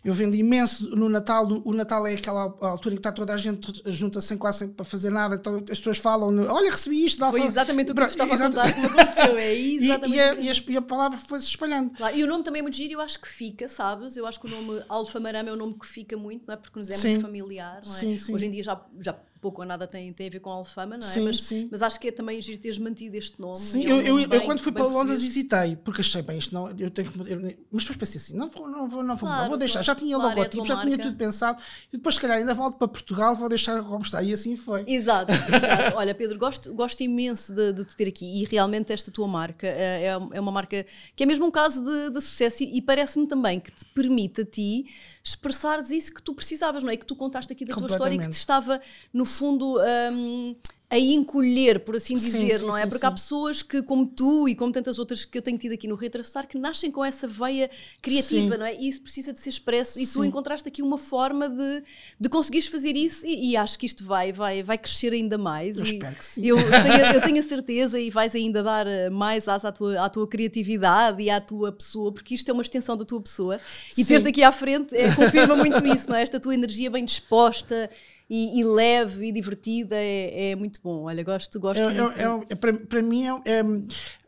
eu vendo imenso no Natal. O Natal é aquela altura em que está toda a gente junta sem quase para fazer nada. Então as pessoas falam: Olha, recebi isto. Foi exatamente o que estava a contar aconteceu. É exatamente e, e, a, e, a, e a palavra foi-se espalhando. Claro. E o nome também é muito giro. Eu acho que fica, sabes? Eu acho que o nome Alfa Marama é um nome que fica muito, não é? Porque nos é sim. muito familiar. Não é? Sim, sim. Hoje em dia já, já pouco ou nada tem, tem a ver com a Alfama, não é? Sim, mas, sim. mas acho que é também giro teres mantido este nome. Sim, é eu, eu, eu quando fui para Londres hesitei, porque achei bem isto, não, eu tenho que. eu- mas depois pensei assim, não vou, não vou, não vou, Claro, não vou deixar. Já tinha Claro, é logotipo, tua já tinha marca. tudo pensado, e depois, se calhar, ainda volto para Portugal, vou deixar como está. E assim foi. Exato, exato. Olha, Pedro, gosto, gosto imenso de, de te ter aqui e realmente esta tua marca eh, é, é uma marca que é mesmo um caso de, de sucesso e, e parece-me também que te permite a ti expressares isso que tu precisavas, não é? Que tu contaste aqui da tua história e que te estava, no fundo, hum, a encolher, por assim Sim, dizer, sim, não é? sim, Porque sim. há pessoas que, como tu e como tantas outras que eu tenho tido aqui no Retrasar, que nascem com essa veia criativa, Sim. não é? E isso precisa de ser expresso e tu Sim. encontraste aqui uma forma de, de conseguires fazer isso e, e acho que isto vai, vai, vai crescer ainda mais. Eu espero que sim. Eu tenho, eu tenho a certeza e vais ainda dar eh, mais asa à tua, à tua criatividade e à tua pessoa, porque isto é uma extensão da tua pessoa. E Sim. ter-te aqui à frente é, confirma muito isso, não é? Esta tua energia bem disposta e, e leve e divertida é, é muito bom. Olha, gosto, gosto É, muito. é, é, é, para, para mim é, é,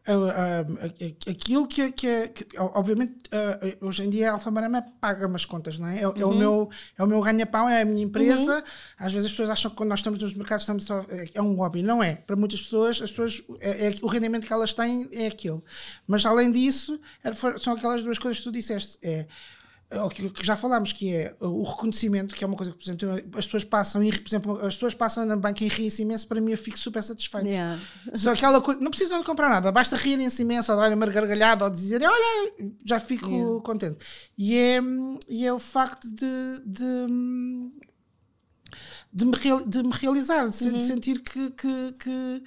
é, é, aquilo que, que, é, que, obviamente é, hoje em dia a Alfamarama paga-me as contas, não é? É, é o meu, é o meu ganha-pão, é a minha empresa. Às vezes as pessoas acham que quando nós estamos nos mercados estamos só, é, um hobby, não é? Para muitas pessoas, as pessoas é, é- o rendimento que elas têm é aquilo. Mas além disso, são aquelas duas coisas que tu disseste. É o que já falámos, que é o reconhecimento, que é uma coisa que, por exemplo, as pessoas passam, por exemplo, as pessoas passam na banca e riem-se imenso, para mim eu fico super satisfeito. Yeah. Só aquela coisa, não precisam de comprar nada, basta rirem-se imenso, ou darem uma gargalhada, ou dizer, olha, já fico Yeah. contente. E é, e é o facto de, de, de, me, real- de me realizar, de, Uhum. de sentir que. que, que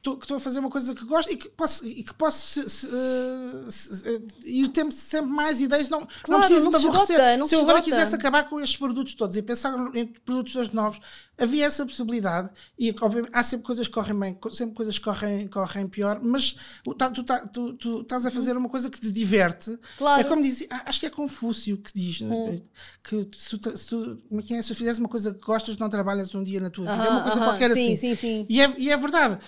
que estou, a fazer uma coisa que gosto e que posso, e que posso se- se- se- eh, ir tendo sempre mais ideias. Não, Claro, não preciso não me se aborrecer. não se eu agora quisesse acabar com estes produtos todos e pensar em produtos novos, havia essa possibilidade. E obviamente, há sempre coisas que correm bem, sempre coisas que correm, correm pior, mas tá- tu, tá- tu- tu estás a fazer uma coisa que te diverte. Claro. É como diz, acho que é Confúcio que diz né? que se tu, se, tu, é é? se fizeres uma coisa que gostas, não trabalhas um dia na tua vida. é uma coisa aham, qualquer sim, assim. sim, sim. E é, e é verdade.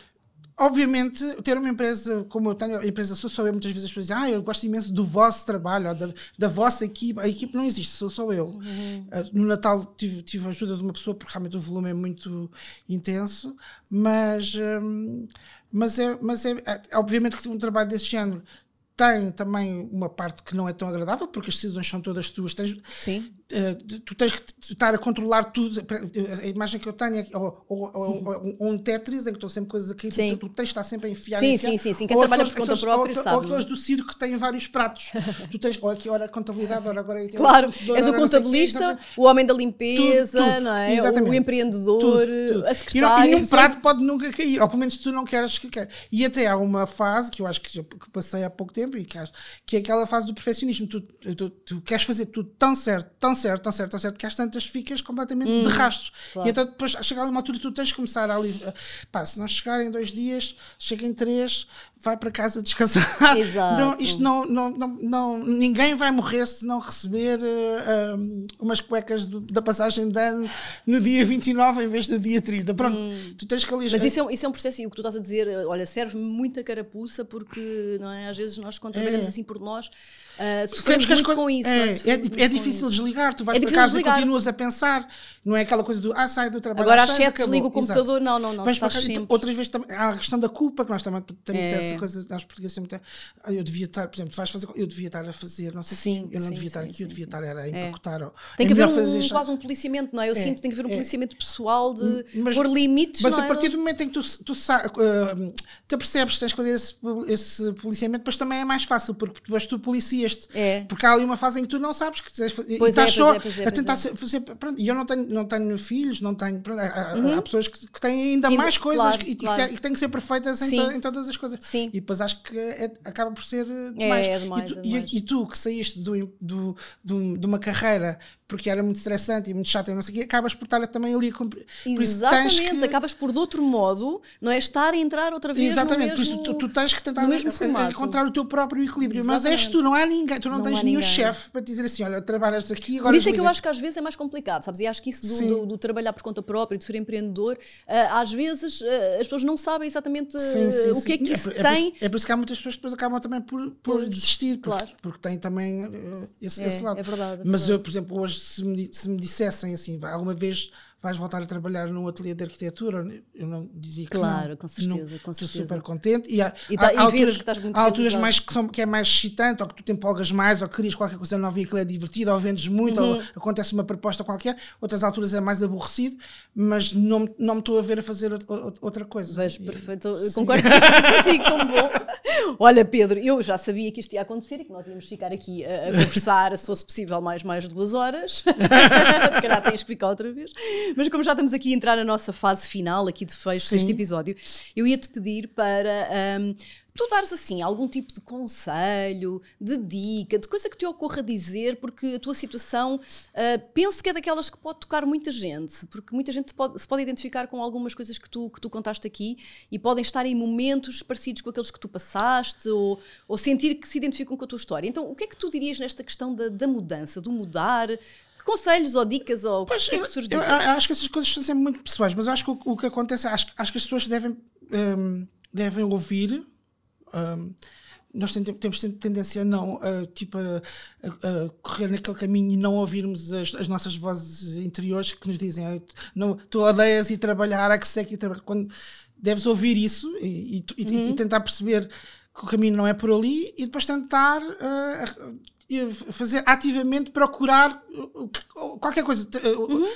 Obviamente, ter uma empresa como eu tenho, a empresa sou só eu, muitas vezes as pessoas dizem, ah, eu gosto imenso do vosso trabalho, da, da vossa equipe. A equipe não existe, sou só eu. Uhum. Ah, no Natal tive, tive a ajuda de uma pessoa, porque realmente o volume é muito intenso, mas, hum, mas, é, mas é, é- obviamente que um trabalho desse género tem também uma parte que não é tão agradável, porque as decisões são todas tuas. Tens, Sim. Uh, tu tens que estar a controlar tudo. A imagem que eu tenho é ou, ou- ou- ou um Tetris em que estão sempre coisas a cair, Sim. tu, tu tens de estar sempre a enfiar. Sim, a enfiar. sim, sim, sim. Quem Ou trabalha aqueles- por conta própria sabe. Ou aqueles do circo que têm vários pratos. tu tens, ou aqui, ora a contabilidade, ora agora. Claro, fornecedor, és o contabilista, exatamente. o homem da limpeza, Tudo, tudo. não é? Exatamente. O empreendedor, Tudo, a E, não, secretária. e são- prato pode nunca cair, ou pelo menos tu não queres que caia. E até há uma fase que eu acho que, que passei há pouco tempo, e que, acho- que é aquela fase do perfeccionismo. Tu, tu, tu queres fazer tudo tão certo, tão certo, tão certo, tão certo, que às tantas ficas completamente de rastros. Hum, claro. E então depois chega ali uma altura tu tens de começar ali. Pá, se não chegar em dois dias, chega em três, vai para casa descansar. Exato. Não, isto não, não, não, não- ninguém vai morrer se não receber um, umas cuecas do- da passagem de ano no dia 29 em vez do dia 30. Pronto, tu tens que ali. Hum. Mas isso é, um, isso é um processo, e o que tu estás a dizer, eh, olha, serve-me muita carapuça, porque não é? às vezes nós, quando trabalhamos É. assim por nós, ah, Sofremos muito coisas- com isso. É, é? é, é difícil desligar, tu vais É para difícil casa desligar. e continuas a pensar. Não é aquela coisa do ah, sai do trabalho. Agora às às seis, sete acabou. desliga o Exato. computador, não, não, não, Vais para casa- sempre. Outras vezes há a questão da culpa, que nós também temos É. essa coisa, nós portugueses sempre ah, eu devia estar, por exemplo, tu vais fazer, eu devia estar a fazer, não sei Sim, quê, eu não sim, devia estar sim, aqui, eu devia estar era a É. empacotar. ou- Tem é que haver um, já- quase um policiamento, não é? Eu sinto que tem que haver um é. policiamento pessoal de Mas- pôr limites. Mas a é? partir do momento em que tu, tu, uh, te apercebes que tens que fazer esse, esse policiamento, depois também é mais fácil, porque tu, tu policias-te. É. Porque há ali uma fase em que tu não sabes que tens, e Pois é, estás só é, é, a tentar é. fazer. pronto, e eu não tenho, não tenho filhos, não tenho. há, há pessoas que, que têm ainda, mais coisas e, que, têm- que que ser perfeitas em todas as coisas. Sim. E depois acho que é- acaba por ser uh, demais. é demais, e, tu, é e- demais. e tu que saíste do, do, do- de uma carreira porque era muito estressante e muito chata e não sei o quê, acabas por estar também ali a cumprir. Exatamente, que- acabas por de outro modo, não é estar a entrar outra vez Exatamente, no por mesmo... isso tu, tu tens que tentar mesmo encontrar o teu próprio equilíbrio. Mas és Exatamente. tu, não há ninguém, tu não, Não tens nenhum chefe para te dizer assim: olha, trabalhas aqui agora. Por isso é que eu acho que às vezes é mais complicado, sabes? E acho que isso do, Sim. do- do trabalhar por conta própria, de ser empreendedor, ah, às vezes ah, as pessoas não sabem exatamente ah, Sim, sim, o que é sim. que isso por- por tem. isso- É por isso que há muitas pessoas que depois acabam também por, por Pois, desistir, porque, claro. porque têm também eh, esse, É, esse lado. é verdade, é Mas eu, por exemplo, hoje, se me, se me dissessem assim, "Vai, alguma vez vais voltar a trabalhar num ateliê de arquitetura? Eu não diria que claro, não. com certeza, não, com certeza. super contente. E há, e, tá, há, e alturas, que estás muito há alturas mais que, são, que é mais excitante, ou que tu te empolgas mais, ou querias qualquer coisa nova e aquilo é divertido, ou vendes muito, uhum. ou acontece uma proposta qualquer. Outras alturas é mais aborrecido, mas não, não me estou a ver a fazer outra coisa. Vejo, perfeito. Concordo contigo, tão bom. Olha, Pedro, eu já sabia que isto ia acontecer e que nós íamos ficar aqui a, a conversar, se fosse possível, mais, mais duas horas. se calhar tens que ficar outra vez. Mas como já estamos aqui a entrar na nossa fase final aqui de fecho deste episódio, eu ia-te pedir para um, tu dares assim algum tipo de conselho, de dica, de coisa que te ocorra dizer, porque a tua situação uh, penso que é daquelas que pode tocar muita gente, porque muita gente pode, se pode identificar com algumas coisas que tu, que tu contaste aqui e podem estar em momentos parecidos com aqueles que tu passaste ou, ou sentir que se identificam com a tua história. Então, o que é que tu dirias nesta questão da, da mudança, do mudar? Conselhos ou dicas ou pois, o que é que eu, eu, acho que essas coisas são sempre muito pessoais, mas acho que o, o que acontece, acho, acho que as pessoas devem, um, devem ouvir um, nós temos tendência a não uh, tipo a, a, a, correr naquele caminho e não ouvirmos as, as nossas vozes interiores que nos dizem ah, não, tu odeias ir trabalhar, há que seca ir trabalhar. Quando deves ouvir isso e, e, uhum. e, tentar perceber que o caminho não é por ali e depois tentar uh, fazer ativamente procurar qualquer coisa. Uhum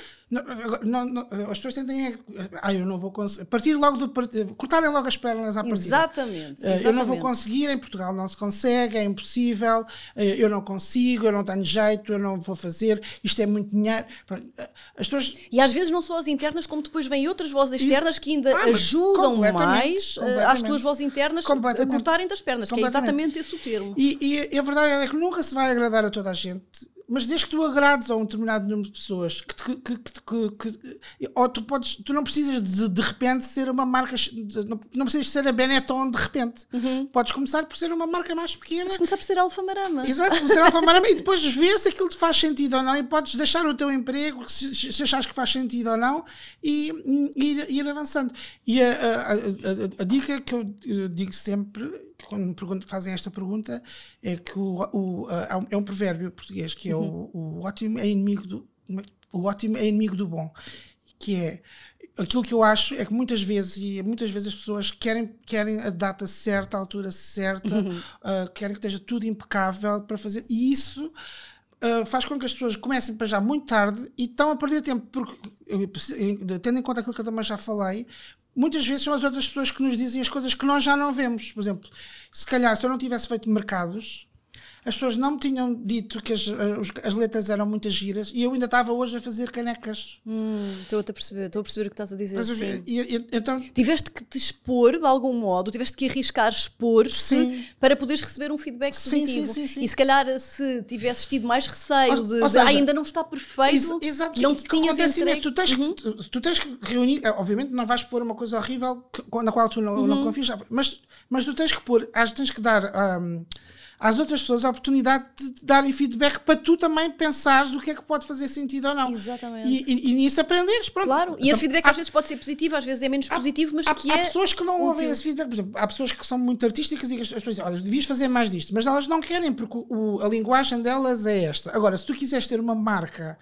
não, não, as pessoas tentem. Ah, eu não vou conseguir. Partir logo do. Cortarem logo as pernas à partida. Exatamente, exatamente. Eu não vou conseguir, em Portugal não se consegue, é impossível, eh, eu não consigo, eu não tenho jeito, eu não vou fazer, isto é muito dinheiro. Eh, as pessoas... E às vezes não só as internas, como depois vêm outras vozes externas Isso... que ainda ah, ajudam mais eh, às tuas vozes internas a cortarem das pernas, que é exatamente esse o termo. E, e, a verdade é que nunca se vai agradar a toda a gente mas desde que tu agrades a um determinado número de pessoas, que, que, que, que ou tu podes, tu não precisas de, de repente ser uma marca, não, não precisas ser a Benetton de repente. Uhum. Podes começar por ser uma marca mais pequena. Podes começar por ser Alfa Marama. Exato, por ser Alfa Marama e depois ver se aquilo te faz sentido ou não e podes deixar o teu emprego, se, se achares que faz sentido ou não, e, e ir, ir avançando. E a, a, a, a, dica que eu digo sempre quando me perguntam, fazem esta pergunta, é que o, o, é um provérbio português que é uhum. o, o, ótimo é inimigo do o ótimo é inimigo do bom, que é aquilo que eu acho é que muitas vezes e muitas vezes as pessoas querem querem a data certa, a altura certa, uhum. uh, querem que esteja tudo impecável para fazer e isso Uh, faz com que as pessoas comecem para já muito tarde e estão a perder tempo, porque, tendo em conta aquilo que eu também já falei, muitas vezes são as outras pessoas que nos dizem as coisas que nós já não vemos. Por exemplo, se calhar se eu não tivesse feito mercados, as pessoas não me tinham dito que as, as letras eram muitas giras e eu ainda estava hoje a fazer canecas. Hum, estou a perceber, estou a perceber o que estás a dizer. Mas, sim. E, e, então, tiveste que te expor de algum modo, tiveste que arriscar expor-se para poderes receber um feedback positivo. Sim, sim, sim, E se calhar se tivesses tido mais receio ou, de, ou seja, de, ainda não está perfeito, ex não te tinhas entregue. Tu tens, uhum. que, tu, tens que reunir, é, obviamente não vais pôr uma coisa horrível na qual tu não, uhum. não confias, mas, mas tu tens que pôr, tens que dar. Um, às outras pessoas a oportunidade de te darem feedback para tu também pensares o que é que pode fazer sentido ou não. Exatamente. E, e, e nisso aprenderes. Pronto. Claro, e esse então, feedback há, às vezes pode ser positivo, às vezes é menos há, positivo, mas há, que há é. Há pessoas que não útil. ouvem esse feedback. Por exemplo, há pessoas que são muito artísticas e as pessoas dizem: olha, devias fazer mais disto, mas elas não querem porque o, a linguagem delas é esta. Agora, se tu quiseres ter uma marca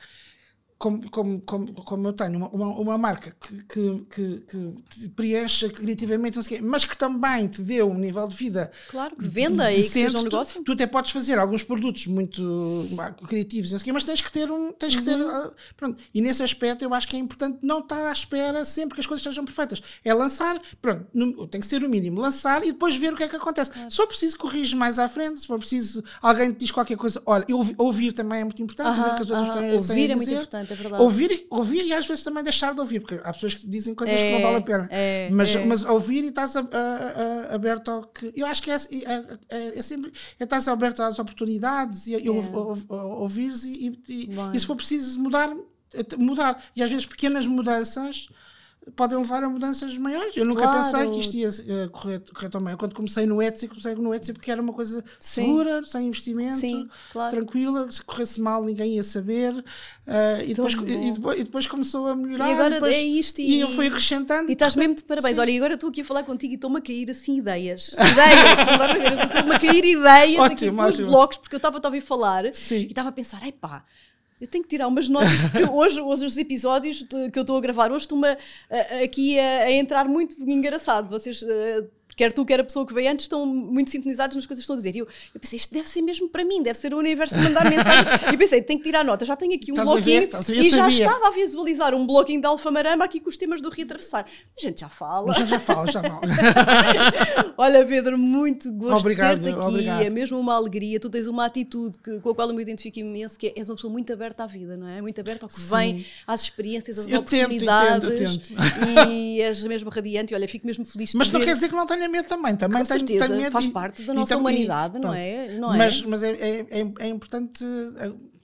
como, como, como, como eu tenho uma, uma, uma marca que, que, que, que, te preencha criativamente, não sei quê, mas que também te dê um nível de vida. Claro, que venda decente, e que seja um negócio. Tu, tu, até podes fazer alguns produtos muito criativos, não sei quê, mas tens que ter um. Tens uhum. que ter, uhum. Ah, pronto. E nesse aspecto eu acho que é importante não estar à espera sempre que as coisas sejam perfeitas. É lançar, pronto, no, tem que ser o mínimo, lançar e depois ver o que é que acontece. Claro. Se for preciso corrigir mais à frente, se for preciso alguém te diz qualquer coisa, olha, ouvir também é muito importante, uh -huh, ver que as outras uh -huh. ouvir é muito importante é verdade. Ouvir, ouvir e às vezes também deixar de ouvir, porque há pessoas que dizem coisas é, que não é, vale a pena. É, mas, é. mas ouvir e estás a, a, a, aberto ao que. Eu acho que é, é, é, é sempre. É estás aberto às oportunidades e, e ouvires e, e, e, se for preciso mudar, mudar. E às vezes pequenas mudanças podem levar a mudanças maiores. Eu nunca claro. pensei que isto ia uh, correr, correr tão bem. Quando comecei no Etsy, comecei no Etsy porque era uma coisa Sim. segura, sem investimento, Sim, claro. tranquila. Se corresse mal, ninguém ia saber. Uh, e, depois, e, depois, e, depois, começou a melhorar. E agora depois, é isto. E, e eu fui acrescentando. E estás mesmo de parabéns. Sim. Olha, e agora estou aqui a falar contigo e estou-me a cair assim ideias. Ideias, estou-me a cair ideias ótimo, aqui ótimo. blocos, porque eu estava a ouvir falar Sim. e estava a pensar, ai pá Eu tenho que tirar umas notas, porque hoje, hoje os episódios que eu estou a gravar, hoje estou-me aqui a, a, entrar muito engraçado. Vocês uh, quer tu, quer a pessoa que veio antes, estão muito sintonizados nas coisas que estou a dizer. E eu, eu pensei, isto deve ser mesmo para mim, deve ser o universo a mandar mensagem. e pensei, tenho que tirar nota, já tenho aqui um bloquinho. e já estava a visualizar um bloquinho de Alfamarama aqui com os temas do Reatravessar. A gente já fala. Já, já fala, já fala. Olha, Pedro, muito gosto obrigado, de ter-te aqui. Obrigado. É mesmo uma alegria. Tu tens uma atitude que, com a qual eu me identifico imenso, que é, és uma pessoa muito aberta à vida, não é? Muito aberta ao que Sim. vem, às experiências, às eu oportunidades. Tento, eu tento, eu tento. E és mesmo radiante. Olha, fico mesmo feliz Mas não ver. quer dizer que não tenha medo também. Também com certeza, tenho, faz parte da nossa humanidade, não é? não é? Mas, mas é, é, é, é importante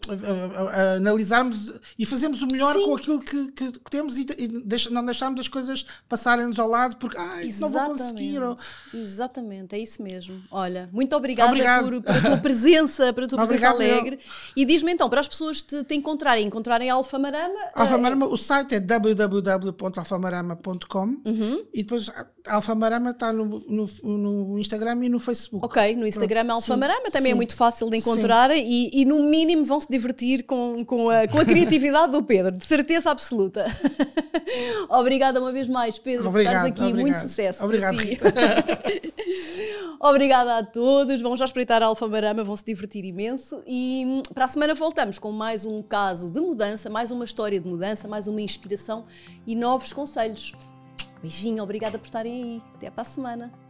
a, a, analisarmos e fazermos o melhor Sim. com aquilo que, que, que temos e, e deixa, não deixarmos as coisas passarem-nos ao lado porque ah, não vou conseguir. Ou... Exatamente, é isso mesmo. Olha, muito obrigada por, pela tua presença, pela tua presença alegre. Eu. E diz-me então, para as pessoas te, te encontrarem, encontrarem a Alfamarama. Alfamarama, é... o site é www.alfamarama.com uhum. e depois Alfamarama está no, no, no, Instagram e no Facebook. Ok, no Instagram é Alfamarama, sim, também é sim. é muito fácil de encontrar e, e no mínimo vão se divertir com, com, a, com a criatividade do Pedro, de certeza absoluta. Obrigada uma vez mais, Pedro, obrigado, por aqui. Obrigado. Muito sucesso. Obrigado. Obrigada a todos. Vão já espreitar a Alfamarama, vão se divertir imenso. E hum, para a semana voltamos com mais um caso de mudança, mais uma história de mudança, mais uma inspiração e novos conselhos. Beijinho, obrigada por estarem aí. Até para a semana.